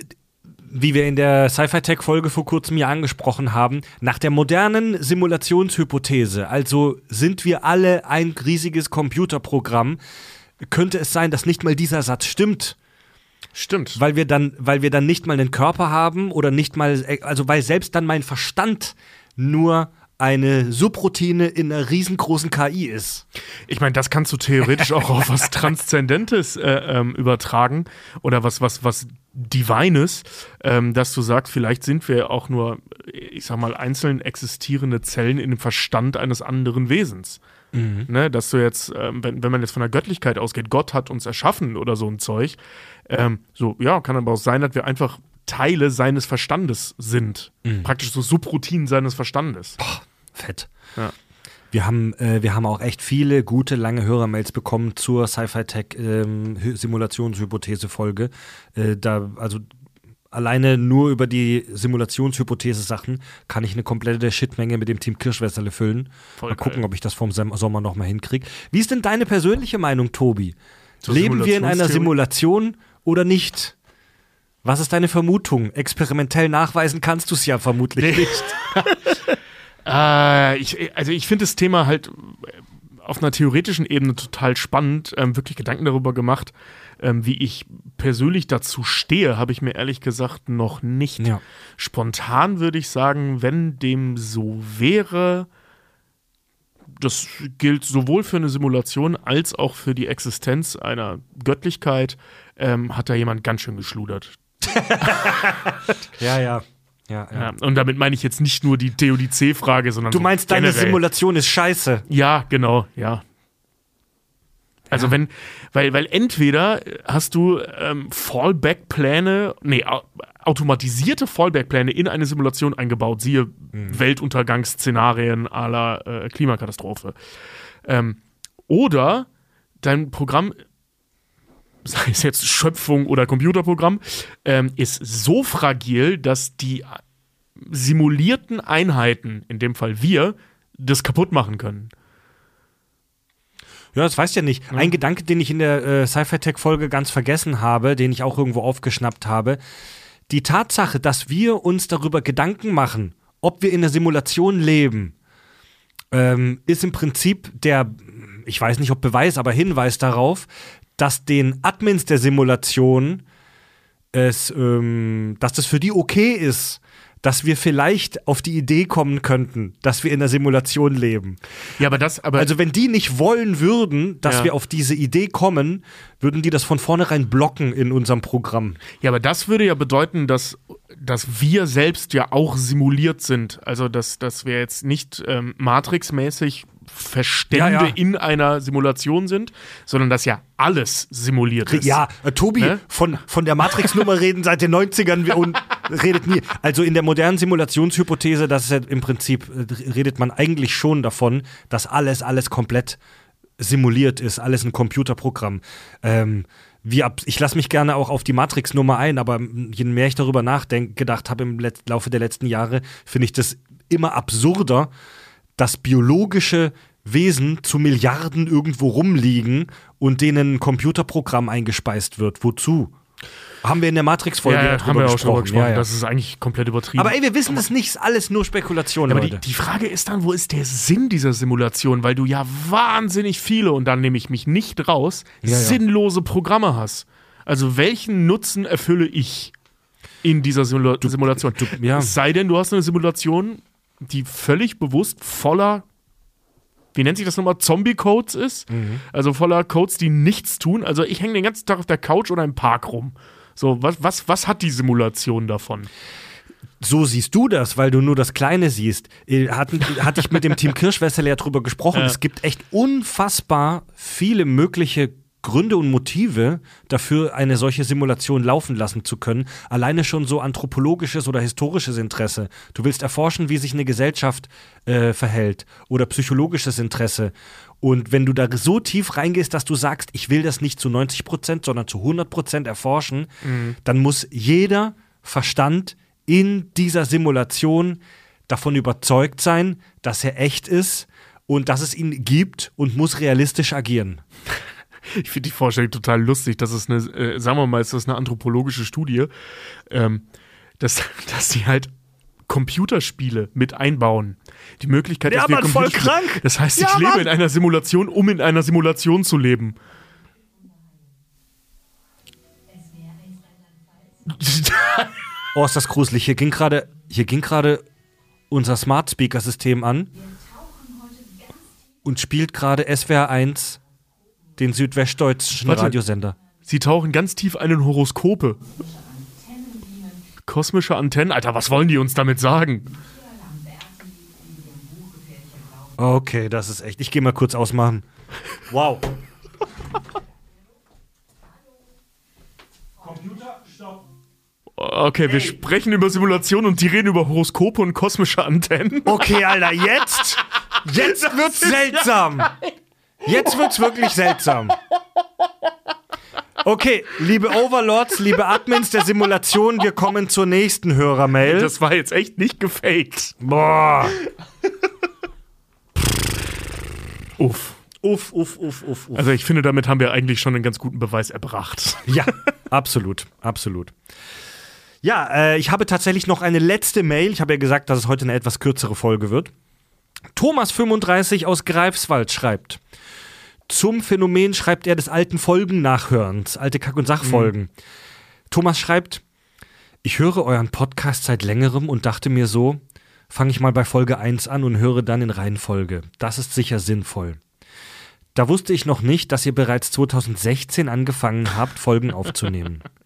Speaker 1: wie wir in der Sci-Fi-Tech-Folge vor kurzem ja angesprochen haben, nach der modernen Simulationshypothese, also sind wir alle ein riesiges Computerprogramm, könnte es sein, dass nicht mal dieser Satz stimmt,
Speaker 2: Stimmt.
Speaker 1: weil wir dann, weil wir dann nicht mal einen Körper haben oder nicht mal, also weil selbst dann mein Verstand nur eine Subroutine in einer riesengroßen KI ist.
Speaker 2: Ich meine, das kannst du theoretisch auch auf was Transzendentes äh, ähm, übertragen oder was, was, was Divines, ähm, dass du sagst, vielleicht sind wir auch nur, ich sag mal, einzeln existierende Zellen in dem Verstand eines anderen Wesens. Ne, dass du jetzt, ähm, wenn, wenn man jetzt von der Göttlichkeit ausgeht, Gott hat uns erschaffen oder so ein Zeug, ähm, so, ja, kann aber auch sein, dass wir einfach Teile seines Verstandes sind. Praktisch so Subroutinen seines Verstandes.
Speaker 1: Fett.
Speaker 2: Ja.
Speaker 1: Wir haben, äh, wir haben auch echt viele gute, lange Hörermails bekommen zur Sci-Fi-Tech-Simulationshypothese-Folge. äh, da, also alleine nur über die Simulationshypothese-Sachen kann ich eine komplette Shitmenge mit dem Team Kirschwässerle füllen.
Speaker 2: Voll
Speaker 1: mal gucken,
Speaker 2: geil.
Speaker 1: ob ich das vom Sommer noch mal hinkriege. Wie ist denn deine persönliche Meinung, Tobi?
Speaker 2: Zur
Speaker 1: Leben wir in einer? Simulation oder nicht? Was ist deine Vermutung? Experimentell nachweisen kannst du es ja vermutlich nicht.
Speaker 2: Äh, ich, also ich finde das Thema halt äh, auf einer theoretischen Ebene total spannend, ähm, wirklich Gedanken darüber gemacht. Ähm, wie ich persönlich dazu stehe, habe ich mir ehrlich gesagt noch nicht.
Speaker 1: Ja.
Speaker 2: Spontan würde ich sagen, wenn dem so wäre, das gilt sowohl für eine Simulation als auch für die Existenz einer Göttlichkeit, ähm, hat da jemand ganz schön geschludert.
Speaker 1: Ja, ja. Ja, ja.
Speaker 2: Ja, und damit meine ich jetzt nicht nur die Theodizee-Frage, sondern
Speaker 1: Du
Speaker 2: so
Speaker 1: meinst, deine
Speaker 2: generell.
Speaker 1: Simulation ist scheiße.
Speaker 2: Ja, genau, ja. Also wenn, weil, weil entweder hast du ähm, Fallback-Pläne, nee, au automatisierte Fallback-Pläne in eine Simulation eingebaut, siehe Weltuntergangsszenarien à la äh, Klimakatastrophe. Ähm, oder dein Programm, sei es jetzt Schöpfung oder Computerprogramm, ähm, ist so fragil, dass die simulierten Einheiten, in dem Fall wir, das kaputt machen können.
Speaker 1: Ja, das weißt ja nicht. Ein Gedanke, den ich in der äh, Sci-Fi-Tech-Folge ganz vergessen habe, den ich auch irgendwo aufgeschnappt habe. Die Tatsache, dass wir uns darüber Gedanken machen, ob wir in der Simulation leben, ähm, ist im Prinzip der, ich weiß nicht ob Beweis, aber Hinweis darauf, dass den Admins der Simulation es, ähm, dass das für die okay ist, dass wir vielleicht auf die Idee kommen könnten, dass wir in der Simulation leben.
Speaker 2: Ja, aber das, aber
Speaker 1: Also wenn die nicht wollen würden, dass
Speaker 2: Ja.
Speaker 1: wir auf diese Idee kommen, würden die das von vornherein blocken in unserem Programm.
Speaker 2: Ja, aber das würde ja bedeuten, dass, dass wir selbst ja auch simuliert sind. Also, dass, dass wir jetzt nicht ähm, Matrix-mäßig Verstände
Speaker 1: Ja, ja.
Speaker 2: in einer Simulation sind, sondern dass ja alles simuliert ist.
Speaker 1: Ja, äh, Tobi,
Speaker 2: Ne?
Speaker 1: von, von der Matrix-Nummer reden seit den 90ern und redet nie. Also in der modernen Simulationshypothese, das ist ja im Prinzip, äh, redet man eigentlich schon davon, dass alles, alles komplett simuliert ist, alles ein Computerprogramm. Ähm, wie ab, ich lasse mich gerne auch auf die Matrix-Nummer ein, aber je mehr ich darüber nachgedacht habe im Let Laufe der letzten Jahre, finde ich das immer absurder, dass biologische Wesen zu Milliarden irgendwo rumliegen und denen ein Computerprogramm eingespeist wird. Wozu? Haben wir in der Matrix-Folge
Speaker 2: ja,
Speaker 1: ja,
Speaker 2: ja, haben wir auch
Speaker 1: gesprochen.
Speaker 2: gesprochen.
Speaker 1: Ja, ja.
Speaker 2: Das ist eigentlich komplett übertrieben.
Speaker 1: Aber ey, wir wissen es nicht, ist alles nur Spekulation,
Speaker 2: aber die, die Frage ist dann, wo ist der Sinn dieser Simulation? Weil du ja wahnsinnig viele, und dann nehme ich mich nicht raus,
Speaker 1: Ja, ja.
Speaker 2: sinnlose Programme hast. Also welchen Nutzen erfülle ich in dieser Simula Simulation?
Speaker 1: ja.
Speaker 2: Es sei denn, du hast eine Simulation, die völlig bewusst voller, wie nennt sich das nochmal, Zombie-Codes ist.
Speaker 1: Mhm.
Speaker 2: Also voller Codes, die nichts tun. Also ich hänge den ganzen Tag auf der Couch oder im Park rum. So, was, was, was hat die Simulation davon?
Speaker 1: so siehst du das, weil du nur das Kleine siehst. Äh, hatte ich mit dem Team Kirschwässer ja drüber gesprochen.
Speaker 2: Ja.
Speaker 1: Es gibt echt unfassbar viele mögliche Gründe und Motive dafür, eine solche Simulation laufen lassen zu können. Alleine schon so anthropologisches oder historisches Interesse. Du willst erforschen, wie sich eine Gesellschaft äh, verhält oder psychologisches Interesse. Und wenn du da so tief reingehst, dass du sagst, ich will das nicht zu 90 Prozent, sondern zu 100 Prozent erforschen, dann muss jeder Verstand in dieser Simulation davon überzeugt sein, dass er echt ist und dass es ihn gibt und muss realistisch agieren.
Speaker 2: Ich finde die Vorstellung total lustig. Das ist eine, äh, sagen wir mal, ist das eine anthropologische Studie, ähm, dass, dass sie halt Computerspiele mit einbauen. Die Möglichkeit,
Speaker 1: Ja,
Speaker 2: dass wir
Speaker 1: Mann, voll krank.
Speaker 2: Das heißt, ich
Speaker 1: Ja,
Speaker 2: lebe
Speaker 1: Mann.
Speaker 2: in einer Simulation, um in einer Simulation zu leben.
Speaker 1: Oh, ist das gruselig. Hier ging gerade, hier ging gerade unser Smart Speaker System an und spielt gerade SWR 1 den südwestdeutschen
Speaker 2: Warte.
Speaker 1: Radiosender.
Speaker 2: Sie tauchen ganz tief ein in Horoskope. Kosmische Antennen. Alter, was wollen die uns damit sagen?
Speaker 1: Okay, das ist echt. Ich gehe mal kurz ausmachen. Wow. Computer, stopp.
Speaker 2: Okay, wir sprechen über Simulation und die reden über Horoskope und kosmische Antennen.
Speaker 1: Okay, Alter, jetzt, jetzt wird's seltsam. Jetzt wird's wirklich seltsam. Okay, liebe Overlords, liebe Admins der Simulation, wir kommen zur nächsten Hörermail.
Speaker 2: Das war jetzt echt nicht gefaked.
Speaker 1: Boah.
Speaker 2: Uff.
Speaker 1: Uff, uff, uff, uff, uff.
Speaker 2: Also ich finde, damit haben wir eigentlich schon einen ganz guten Beweis erbracht.
Speaker 1: Ja, absolut, absolut. Ja, äh, ich habe tatsächlich noch eine letzte Mail. Ich habe ja gesagt, dass es heute eine etwas kürzere Folge wird. Thomas35 aus Greifswald schreibt. Zum Phänomen schreibt er des alten Folgen-Nachhörens, alte Kack- und Sachfolgen. Thomas schreibt, ich höre euren Podcast seit längerem und dachte mir so, fange ich mal bei Folge 1 an und höre dann in Reihenfolge. Das ist sicher sinnvoll. Da wusste ich noch nicht, dass ihr bereits 2016 angefangen habt, Folgen aufzunehmen.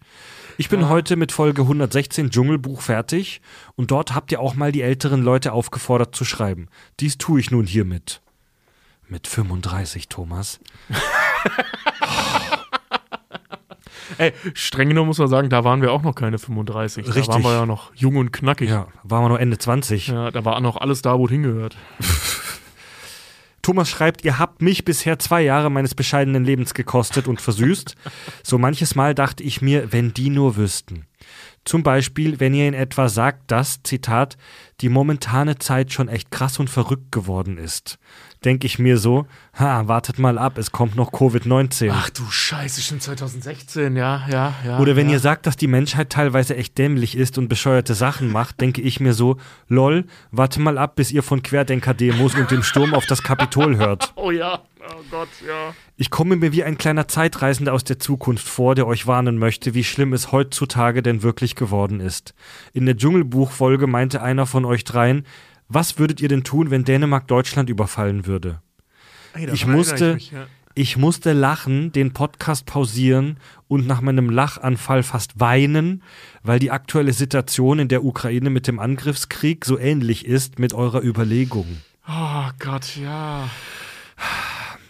Speaker 1: Ich bin heute mit Folge 116 Dschungelbuch fertig und dort habt ihr auch mal die älteren Leute aufgefordert zu schreiben. Dies tue ich nun hiermit. Mit 35, Thomas.
Speaker 2: Ey, streng genommen muss man sagen, da waren wir auch noch keine 35. Da
Speaker 1: Richtig.
Speaker 2: waren wir ja noch jung und knackig.
Speaker 1: Ja, waren wir noch Ende 20.
Speaker 2: Ja, da war noch alles da, wo es hingehört.
Speaker 1: Thomas schreibt, ihr habt mich bisher zwei Jahre meines bescheidenen Lebens gekostet und versüßt. So manches Mal dachte ich mir, wenn die nur wüssten. Zum Beispiel, wenn ihr in etwa sagt, dass, Zitat, die momentane Zeit schon echt krass und verrückt geworden ist. Denke ich mir so, ha, wartet mal ab, es kommt noch Covid-19.
Speaker 2: Ach du Scheiße, schon 2016, ja, ja, ja.
Speaker 1: Oder wenn
Speaker 2: ja.
Speaker 1: ihr sagt, dass die Menschheit teilweise echt dämlich ist und bescheuerte Sachen macht, denke ich mir so, lol, warte mal ab, bis ihr von Querdenker-Demos und dem Sturm auf das Kapitol hört.
Speaker 2: Oh ja, oh Gott, ja.
Speaker 1: Ich komme mir wie ein kleiner Zeitreisender aus der Zukunft vor, der euch warnen möchte, wie schlimm es heutzutage denn wirklich geworden ist. In der Dschungelbuch-Folge meinte einer von euch dreien, was würdet ihr denn tun, wenn Dänemark Deutschland überfallen würde?
Speaker 2: Ey,
Speaker 1: Ich musste,
Speaker 2: ich mich, ja.
Speaker 1: ich musste lachen, den Podcast pausieren und nach meinem Lachanfall fast weinen, weil die aktuelle Situation in der Ukraine mit dem Angriffskrieg so ähnlich ist mit eurer Überlegung.
Speaker 2: Oh Gott, ja.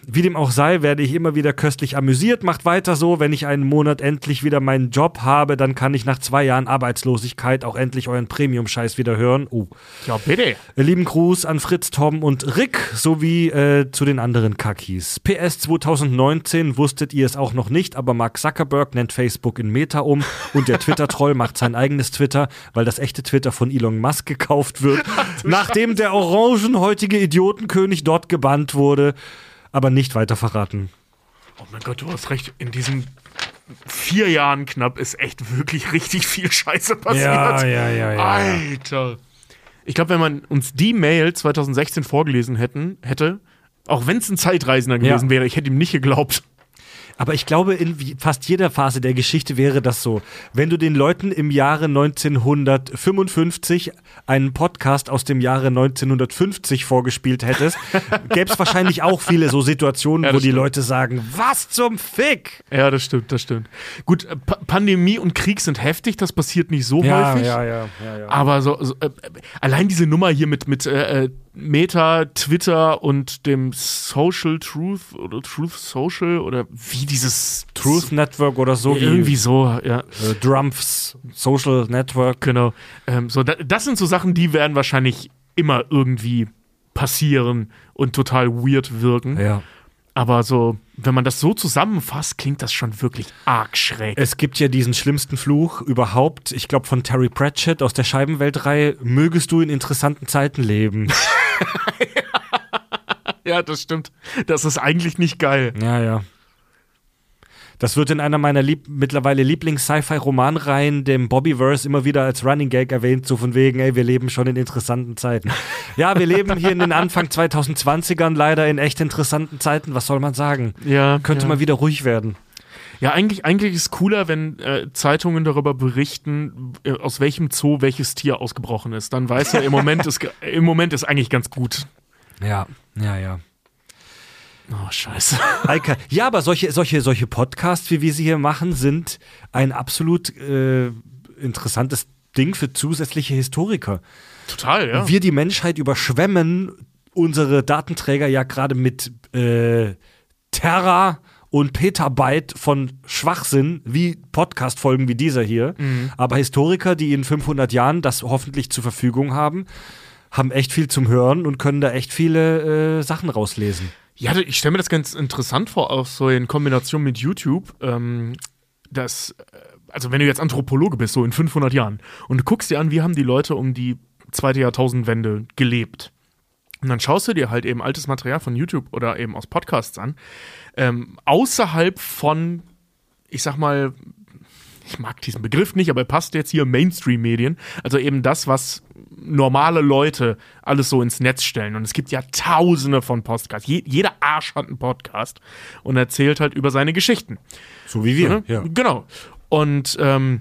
Speaker 1: Wie dem auch sei, werde ich immer wieder köstlich amüsiert. Macht weiter so. Wenn ich einen Monat endlich wieder meinen Job habe, dann kann ich nach zwei Jahren Arbeitslosigkeit auch endlich euren Premium-Scheiß wieder hören. Oh.
Speaker 2: Ja, bitte.
Speaker 1: Lieben Gruß an Fritz, Tom und Rick sowie äh, zu den anderen Kakis. PS 2019 wusstet ihr es auch noch nicht, aber Mark Zuckerberg nennt Facebook in Meta um und der Twitter-Troll macht sein eigenes Twitter, weil das echte Twitter von Elon Musk gekauft wird, nachdem der orangenhäutige Idiotenkönig dort gebannt wurde. Aber nicht weiter verraten.
Speaker 2: Oh mein Gott, du hast recht. In diesen vier Jahren knapp ist echt wirklich richtig viel Scheiße passiert.
Speaker 1: Ja, ja, ja, ja.
Speaker 2: Alter. Ich glaube, wenn man uns die Mail 2016 vorgelesen hätten, hätte, auch wenn es ein Zeitreisender gewesen
Speaker 1: Ja.
Speaker 2: wäre, ich hätte ihm nicht geglaubt.
Speaker 1: Aber ich glaube, in fast jeder Phase der Geschichte wäre das so. Wenn du den Leuten im Jahre 1955 einen Podcast aus dem Jahre 1950 vorgespielt hättest, gäbe es wahrscheinlich auch viele so Situationen,
Speaker 2: Ja,
Speaker 1: wo die
Speaker 2: stimmt.
Speaker 1: Leute sagen, was zum Fick?
Speaker 2: Ja, das stimmt, das stimmt. Gut, äh, Pa- Pandemie und Krieg sind heftig, das passiert nicht so häufig.
Speaker 1: ja, ja, ja.
Speaker 2: Aber so, so äh, äh, allein diese Nummer hier mit, mit äh, äh, Meta, Twitter und dem Social Truth oder Truth Social oder wie dieses
Speaker 1: Truth Network oder so wie
Speaker 2: irgendwie so, ja,
Speaker 1: äh, Drumpfs Social Network.
Speaker 2: genau. Ähm, so, da, das sind so Sachen, die werden wahrscheinlich immer irgendwie passieren und total weird wirken.
Speaker 1: Ja.
Speaker 2: Aber so, wenn man das so zusammenfasst, klingt das schon wirklich arg schräg.
Speaker 1: Es gibt ja diesen schlimmsten Fluch überhaupt, ich glaube von Terry Pratchett aus der Scheibenweltreihe, mögest du in interessanten Zeiten leben.
Speaker 2: Ja, das stimmt. Das ist eigentlich nicht geil.
Speaker 1: ja, ja. Das wird in einer meiner lieb mittlerweile Lieblings-Sci-Fi-Romanreihen, dem Bobbyverse, immer wieder als Running Gag erwähnt, so von wegen, ey, wir leben schon in interessanten Zeiten. Ja, wir leben hier in den Anfang 2020ern leider in echt interessanten Zeiten, was soll man sagen?
Speaker 2: Ja,
Speaker 1: Könnte
Speaker 2: ja.
Speaker 1: mal wieder ruhig werden.
Speaker 2: Ja, eigentlich, eigentlich ist es cooler, wenn äh, Zeitungen darüber berichten, äh, aus welchem Zoo welches Tier ausgebrochen ist. Dann weiß er, im Moment ist, im Moment ist eigentlich ganz gut.
Speaker 1: Ja, ja, ja.
Speaker 2: Oh, scheiße.
Speaker 1: Ja, aber solche, solche, solche Podcasts, wie wir sie hier machen, sind ein absolut äh, interessantes Ding für zusätzliche Historiker.
Speaker 2: Total, ja.
Speaker 1: Wir, die Menschheit, überschwemmen unsere Datenträger ja gerade mit äh, Terra und Petabyte von Schwachsinn, wie Podcast-Folgen wie dieser hier. Aber Historiker, die in 500 Jahren das hoffentlich zur Verfügung haben, haben echt viel zum Hören und können da echt viele äh, Sachen rauslesen.
Speaker 2: Ja, ich stelle mir das ganz interessant vor, auch so in Kombination mit YouTube, ähm, dass, äh, also wenn du jetzt Anthropologe bist, so in 500 Jahren, und du guckst dir an, wie haben die Leute um die zweite Jahrtausendwende gelebt. Und dann schaust du dir halt eben altes Material von YouTube oder eben aus Podcasts an, ähm, außerhalb von, ich sag mal, ich mag diesen Begriff nicht, aber er passt jetzt hier Mainstream-Medien. Also eben das, was normale Leute alles so ins Netz stellen. Und es gibt ja tausende von Podcasts. Je, jeder Arsch hat einen Podcast und erzählt halt über seine Geschichten.
Speaker 1: So wie wir.
Speaker 2: Ne? Genau. Und ähm,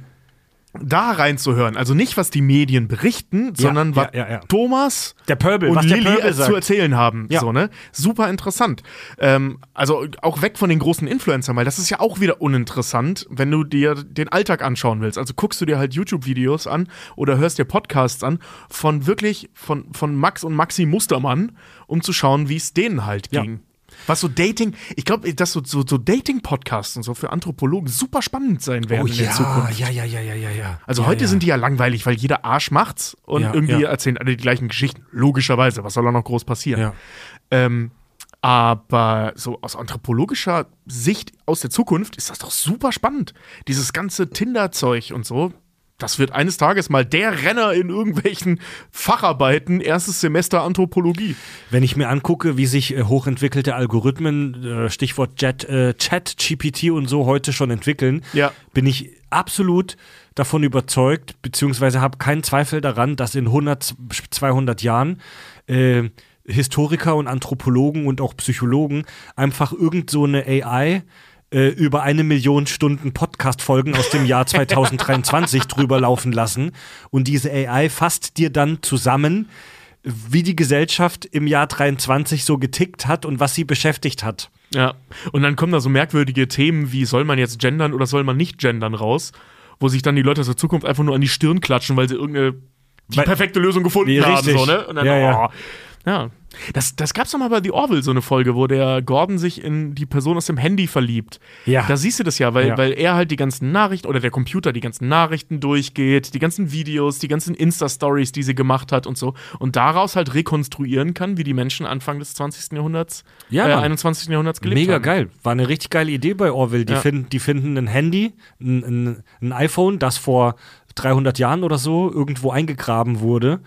Speaker 2: da reinzuhören, also nicht, was die Medien berichten, sondern
Speaker 1: ja,
Speaker 2: was
Speaker 1: ja, ja. äh,
Speaker 2: Thomas
Speaker 1: Der Pöbel,
Speaker 2: und
Speaker 1: was
Speaker 2: Lilly
Speaker 1: Pöbel
Speaker 2: zu erzählen haben.
Speaker 1: Ja.
Speaker 2: So, ne? Super interessant. Ähm, also auch weg von den großen Influencern, weil das ist ja auch wieder uninteressant, wenn du dir den Alltag anschauen willst. Also guckst du dir halt YouTube-Videos an oder hörst dir Podcasts an von wirklich von, von Max und Maxi Mustermann, um zu schauen, wie es denen halt
Speaker 1: Ja.
Speaker 2: ging. Was so Dating, ich glaube, dass so, so, so Dating-Podcasts und so für Anthropologen super spannend sein werden
Speaker 1: Oh
Speaker 2: in der Zukunft.
Speaker 1: ja, ja, ja, ja, ja, ja.
Speaker 2: Also
Speaker 1: ja,
Speaker 2: heute
Speaker 1: ja.
Speaker 2: sind die ja langweilig, weil jeder Arsch macht's und irgendwie erzählen alle die gleichen Geschichten. Logischerweise, was soll da noch groß passieren? Ähm, aber so aus anthropologischer Sicht aus der Zukunft ist das doch super spannend. Dieses ganze Tinder-Zeug und so. Das wird eines Tages mal der Renner in irgendwelchen Facharbeiten, erstes Semester Anthropologie.
Speaker 1: Wenn ich mir angucke, wie sich äh, hochentwickelte Algorithmen, äh, Stichwort Jet, äh, Chat, GPT und so heute schon entwickeln,
Speaker 2: Ja.
Speaker 1: bin ich absolut davon überzeugt, beziehungsweise habe keinen Zweifel daran, dass in 100, 200 Jahren Historiker und Anthropologen und auch Psychologen einfach irgend so eine AI äh, über eine Million Stunden Podcast-Folgen aus dem Jahr 2023 drüber laufen lassen und diese AI fasst dir dann zusammen, wie die Gesellschaft im Jahr 23 so getickt hat und was sie beschäftigt hat.
Speaker 2: Ja. Und dann kommen da so merkwürdige Themen wie, soll man jetzt gendern oder soll man nicht gendern raus? Wo sich dann die Leute aus der Zukunft einfach nur an die Stirn klatschen, weil sie irgendeine die perfekte Lösung gefunden
Speaker 1: Nee,
Speaker 2: haben. So, ne? Und dann,
Speaker 1: Ja, ja.
Speaker 2: Oh. Ja. Das, das gab's doch mal bei The Orville, so eine Folge, wo der Gordon sich in die Person aus dem Handy verliebt.
Speaker 1: Ja.
Speaker 2: Da siehst du das ja, weil,
Speaker 1: Ja.
Speaker 2: weil er halt die ganzen Nachrichten oder der Computer die ganzen Nachrichten durchgeht, die ganzen Videos, die ganzen Insta-Stories, die sie gemacht hat und so. Und daraus halt rekonstruieren kann, wie die Menschen Anfang des 20. Jahrhunderts,
Speaker 1: Ja,
Speaker 2: äh,
Speaker 1: Mann.
Speaker 2: 21. Jahrhunderts gelebt
Speaker 1: Mega
Speaker 2: haben.
Speaker 1: geil. War eine richtig geile Idee bei Orwell. Die,
Speaker 2: Ja.
Speaker 1: finden, die finden ein Handy, ein, ein, ein iPhone, das vor 300 Jahren oder so irgendwo eingegraben wurde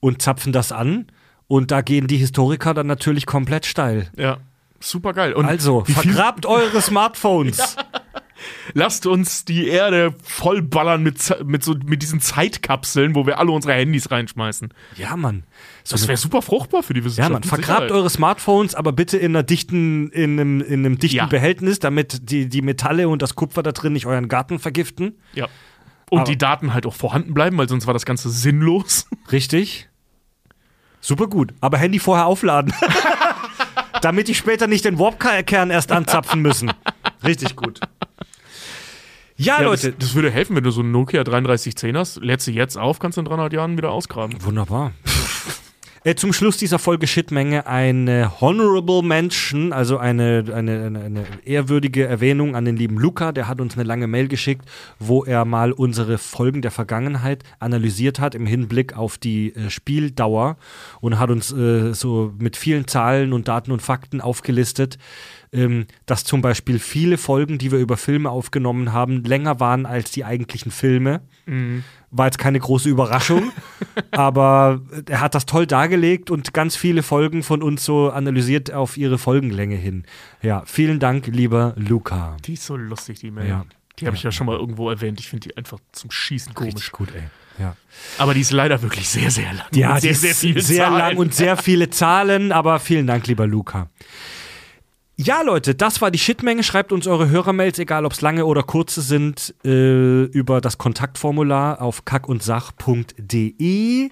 Speaker 1: und zapfen das an. Und da gehen die Historiker dann natürlich komplett steil.
Speaker 2: Ja, super geil. Und
Speaker 1: Also, vergrabt eure Smartphones.
Speaker 2: Lasst uns die Erde vollballern mit, mit, so, mit diesen Zeitkapseln, wo wir alle unsere Handys reinschmeißen.
Speaker 1: Ja, Mann. So
Speaker 2: Das wäre super fruchtbar für die
Speaker 1: Ja,
Speaker 2: Wissenschaft.
Speaker 1: man,
Speaker 2: mit
Speaker 1: vergrabt eure Smartphones, aber bitte in einer dichten, in einem, in einem dichten
Speaker 2: Ja.
Speaker 1: Behältnis, damit die, die Metalle und das Kupfer da drin nicht euren Garten vergiften.
Speaker 2: Ja. Und
Speaker 1: Aber-
Speaker 2: die Daten halt auch vorhanden bleiben, weil sonst war das Ganze sinnlos.
Speaker 1: Richtig. Super gut. Aber Handy vorher aufladen. damit die später nicht den Warp-Kern erst anzapfen müssen. Richtig gut. Ja,
Speaker 2: Ja,
Speaker 1: Leute.
Speaker 2: Das, das würde helfen, wenn du so einen Nokia 3310 hast. Lädst sie jetzt auf, kannst du in 300 Jahren wieder ausgraben.
Speaker 1: Wunderbar. Äh, zum Schluss dieser Folge Shitmenge eine Honorable Mention, also eine, eine, eine, eine ehrwürdige Erwähnung an den lieben Luca. Der hat uns eine lange Mail geschickt, wo er mal unsere Folgen der Vergangenheit analysiert hat im Hinblick auf die äh, Spieldauer und hat uns äh, so mit vielen Zahlen und Daten und Fakten aufgelistet, ähm, dass zum Beispiel viele Folgen, die wir über Filme aufgenommen haben, länger waren als die eigentlichen Filme. War jetzt keine große Überraschung, aber er hat das toll dargelegt und ganz viele Folgen von uns so analysiert auf ihre Folgenlänge hin. Ja, vielen Dank, lieber Luca.
Speaker 2: Die ist so lustig, die Mail.
Speaker 1: Ja.
Speaker 2: Die habe ich ja schon mal irgendwo erwähnt. Ich finde die einfach zum Schießen komisch.
Speaker 1: Richtig gut, ey. Ja,
Speaker 2: Aber die ist leider wirklich sehr, sehr lang.
Speaker 1: ja
Speaker 2: sehr,
Speaker 1: die
Speaker 2: sehr
Speaker 1: ist
Speaker 2: viele
Speaker 1: sehr
Speaker 2: Zahlen.
Speaker 1: lang und sehr viele Zahlen, aber vielen Dank, lieber Luca. Ja, Leute, das war die Shitmenge. Schreibt uns eure Hörermails, egal ob es lange oder kurze sind, äh, über das Kontaktformular auf kackundsach.de.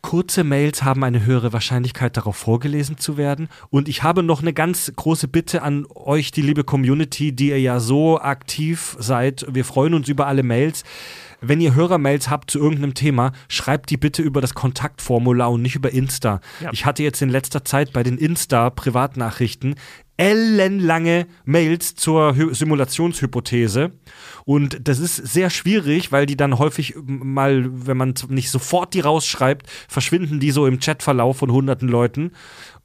Speaker 1: Kurze Mails haben eine höhere Wahrscheinlichkeit, darauf vorgelesen zu werden. Und ich habe noch eine ganz große Bitte an euch, die liebe Community, die ihr ja so aktiv seid. Wir freuen uns über alle Mails. Wenn ihr Hörermails habt zu irgendeinem Thema, schreibt die bitte über das Kontaktformular und nicht über Insta.
Speaker 2: Ja.
Speaker 1: Ich hatte jetzt in letzter Zeit bei den Insta-Privatnachrichten ellenlange Mails zur Hy Simulationshypothese. Und das ist sehr schwierig, weil die dann häufig mal, wenn man nicht sofort die rausschreibt, verschwinden die so im Chatverlauf von hunderten Leuten.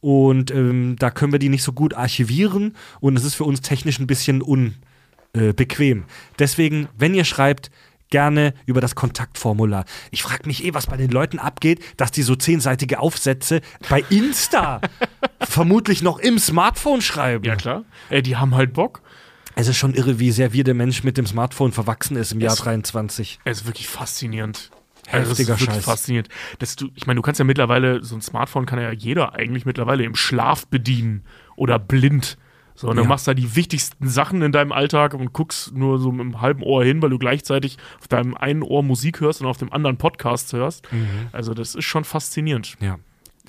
Speaker 1: Und ähm, da können wir die nicht so gut archivieren. Und es ist für uns technisch ein bisschen unbequem. Deswegen, wenn ihr schreibt, gerne über das Kontaktformular. Ich frage mich eh, was bei den Leuten abgeht, dass die so zehnseitige Aufsätze bei Insta vermutlich noch im Smartphone schreiben.
Speaker 2: Ja, klar. Ey, die haben halt Bock.
Speaker 1: Es ist schon irre, wie sehr wir der Mensch mit dem Smartphone verwachsen ist im Jahr
Speaker 2: Es-
Speaker 1: 23.
Speaker 2: Es ist wirklich faszinierend.
Speaker 1: Heftiger
Speaker 2: das ist
Speaker 1: Scheiß.
Speaker 2: faszinierend. Dass du, ich meine, du kannst ja mittlerweile, so ein Smartphone kann ja jeder eigentlich mittlerweile im Schlaf bedienen oder blind. So, und dann
Speaker 1: Ja.
Speaker 2: machst du da die wichtigsten Sachen in deinem Alltag und guckst nur so mit einem halben Ohr hin, weil du gleichzeitig auf deinem einen Ohr Musik hörst und auf dem anderen Podcast hörst. Also, das ist schon faszinierend.
Speaker 1: Ja.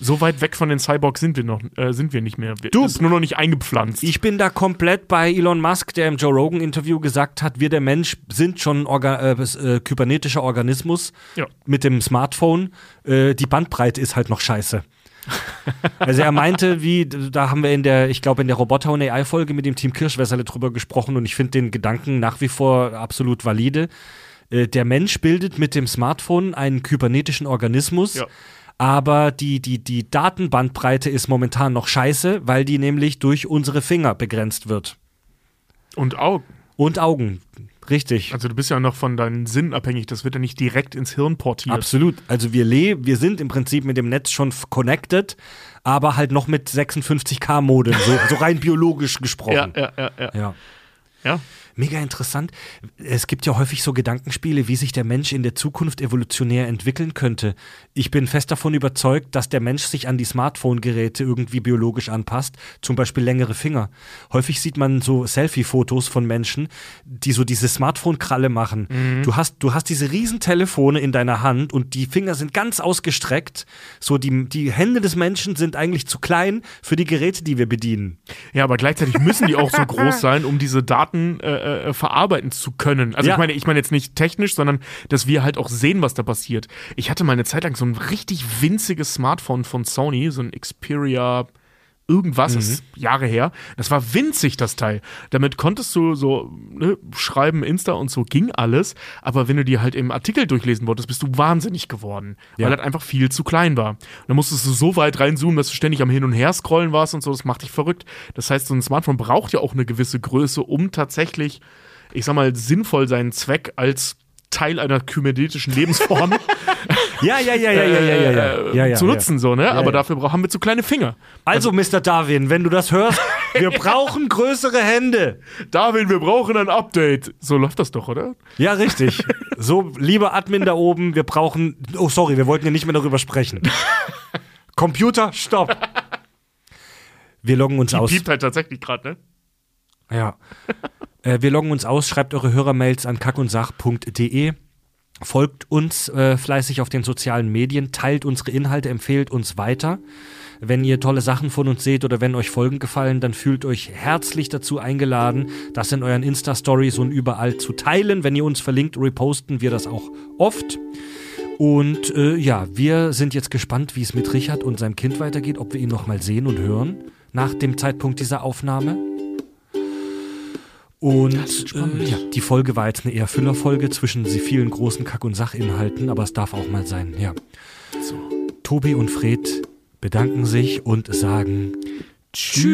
Speaker 2: So weit weg von den Cyborgs sind wir noch, äh, sind wir nicht mehr. Wir,
Speaker 1: Du-
Speaker 2: das ist nur noch nicht eingepflanzt.
Speaker 1: Ich bin da komplett bei Elon Musk, der im Joe Rogan Interview gesagt hat, wir der Mensch sind schon orga äh, äh, kybernetischer Organismus
Speaker 2: Ja.
Speaker 1: mit dem Smartphone. Äh, die Bandbreite ist halt noch scheiße. Also er meinte, wie, da haben wir in der, ich glaube, in der Roboter- und AI-Folge mit dem Team Kirschwässerle drüber gesprochen und ich finde den Gedanken nach wie vor absolut valide. Äh, der Mensch bildet mit dem Smartphone einen kybernetischen Organismus.
Speaker 2: Ja.
Speaker 1: Aber die, die, die Datenbandbreite ist momentan noch scheiße, weil die nämlich durch unsere Finger begrenzt wird.
Speaker 2: Und Augen.
Speaker 1: Und Augen. Richtig.
Speaker 2: Also du bist ja noch von deinen Sinnen abhängig. Das wird ja nicht direkt ins Hirn portiert.
Speaker 1: Absolut. Also wir leben, wir sind im Prinzip mit dem Netz schon connected, aber halt noch mit 56k Modem, so, so rein biologisch
Speaker 2: Ja,
Speaker 1: gesprochen.
Speaker 2: ja, ja, ja.
Speaker 1: ja.
Speaker 2: ja.
Speaker 1: Mega interessant. Es gibt ja häufig so Gedankenspiele, wie sich der Mensch in der Zukunft evolutionär entwickeln könnte. Ich bin fest davon überzeugt, dass der Mensch sich an die Smartphone-Geräte irgendwie biologisch anpasst, zum Beispiel längere Finger. Häufig sieht man so Selfie-Fotos von Menschen, die so diese Smartphone-Kralle machen. Du, hast, du hast diese riesen Telefone in deiner Hand und die Finger sind ganz ausgestreckt. So die, die Hände des Menschen sind eigentlich zu klein für die Geräte, die wir bedienen.
Speaker 2: Ja, aber gleichzeitig müssen die auch so groß sein, um diese Daten äh, äh, verarbeiten zu können. Also
Speaker 1: Ja.
Speaker 2: ich meine, ich meine jetzt nicht technisch, sondern dass wir halt auch sehen, was da passiert. Ich hatte mal eine Zeit lang so ein richtig winziges Smartphone von Sony, so ein Xperia irgendwas, das ist Jahre her. Das war winzig, das Teil. Damit konntest du so ne, schreiben, Insta und so ging alles. Aber wenn du dir halt im Artikel durchlesen wolltest, bist du wahnsinnig geworden.
Speaker 1: Ja.
Speaker 2: Weil das einfach viel zu klein war. Dann musstest du so weit reinzoomen, dass du ständig am Hin- und Her scrollen warst und so. Das macht dich verrückt. Das heißt, so ein Smartphone braucht ja auch eine gewisse Größe, um tatsächlich, ich sag mal, sinnvoll seinen Zweck als Teil einer kybernetischen Lebensform
Speaker 1: Ja, ja, ja, ja, ja, ja, ja, ja.
Speaker 2: äh,
Speaker 1: ja, ja
Speaker 2: zu
Speaker 1: ja.
Speaker 2: nutzen, so, ne? Aber
Speaker 1: ja.
Speaker 2: dafür haben wir zu kleine Finger.
Speaker 1: Also, Mr. Darwin, wenn du das hörst, Wir brauchen größere Hände.
Speaker 2: Darwin, wir brauchen ein Update. So läuft das doch, oder?
Speaker 1: Ja, richtig. So, lieber Admin da oben, wir brauchen. Oh, sorry, wir wollten ja nicht mehr darüber sprechen. Computer, stopp. Wir loggen uns
Speaker 2: Die
Speaker 1: aus.
Speaker 2: piept halt tatsächlich gerade, ne?
Speaker 1: Ja. Äh, wir loggen uns aus, schreibt eure Hörermails an kackundsach.de. Folgt uns äh, fleißig auf den sozialen Medien, teilt unsere Inhalte, empfehlt uns weiter. Wenn ihr tolle Sachen von uns seht oder wenn euch Folgen gefallen, dann fühlt euch herzlich dazu eingeladen, das in euren Insta-Stories und überall zu teilen. Wenn ihr uns verlinkt, reposten wir das auch oft. Und äh, ja, wir sind jetzt gespannt, wie es mit Richard und seinem Kind weitergeht, ob wir ihn noch mal sehen und hören nach dem Zeitpunkt dieser Aufnahme. Und äh, ja, die Folge war jetzt eine eher Füllerfolge zwischen sie vielen großen Kack- und Sachinhalten, aber es darf auch mal sein, ja.
Speaker 2: So.
Speaker 1: Tobi und Fred bedanken sich und sagen Tschüss.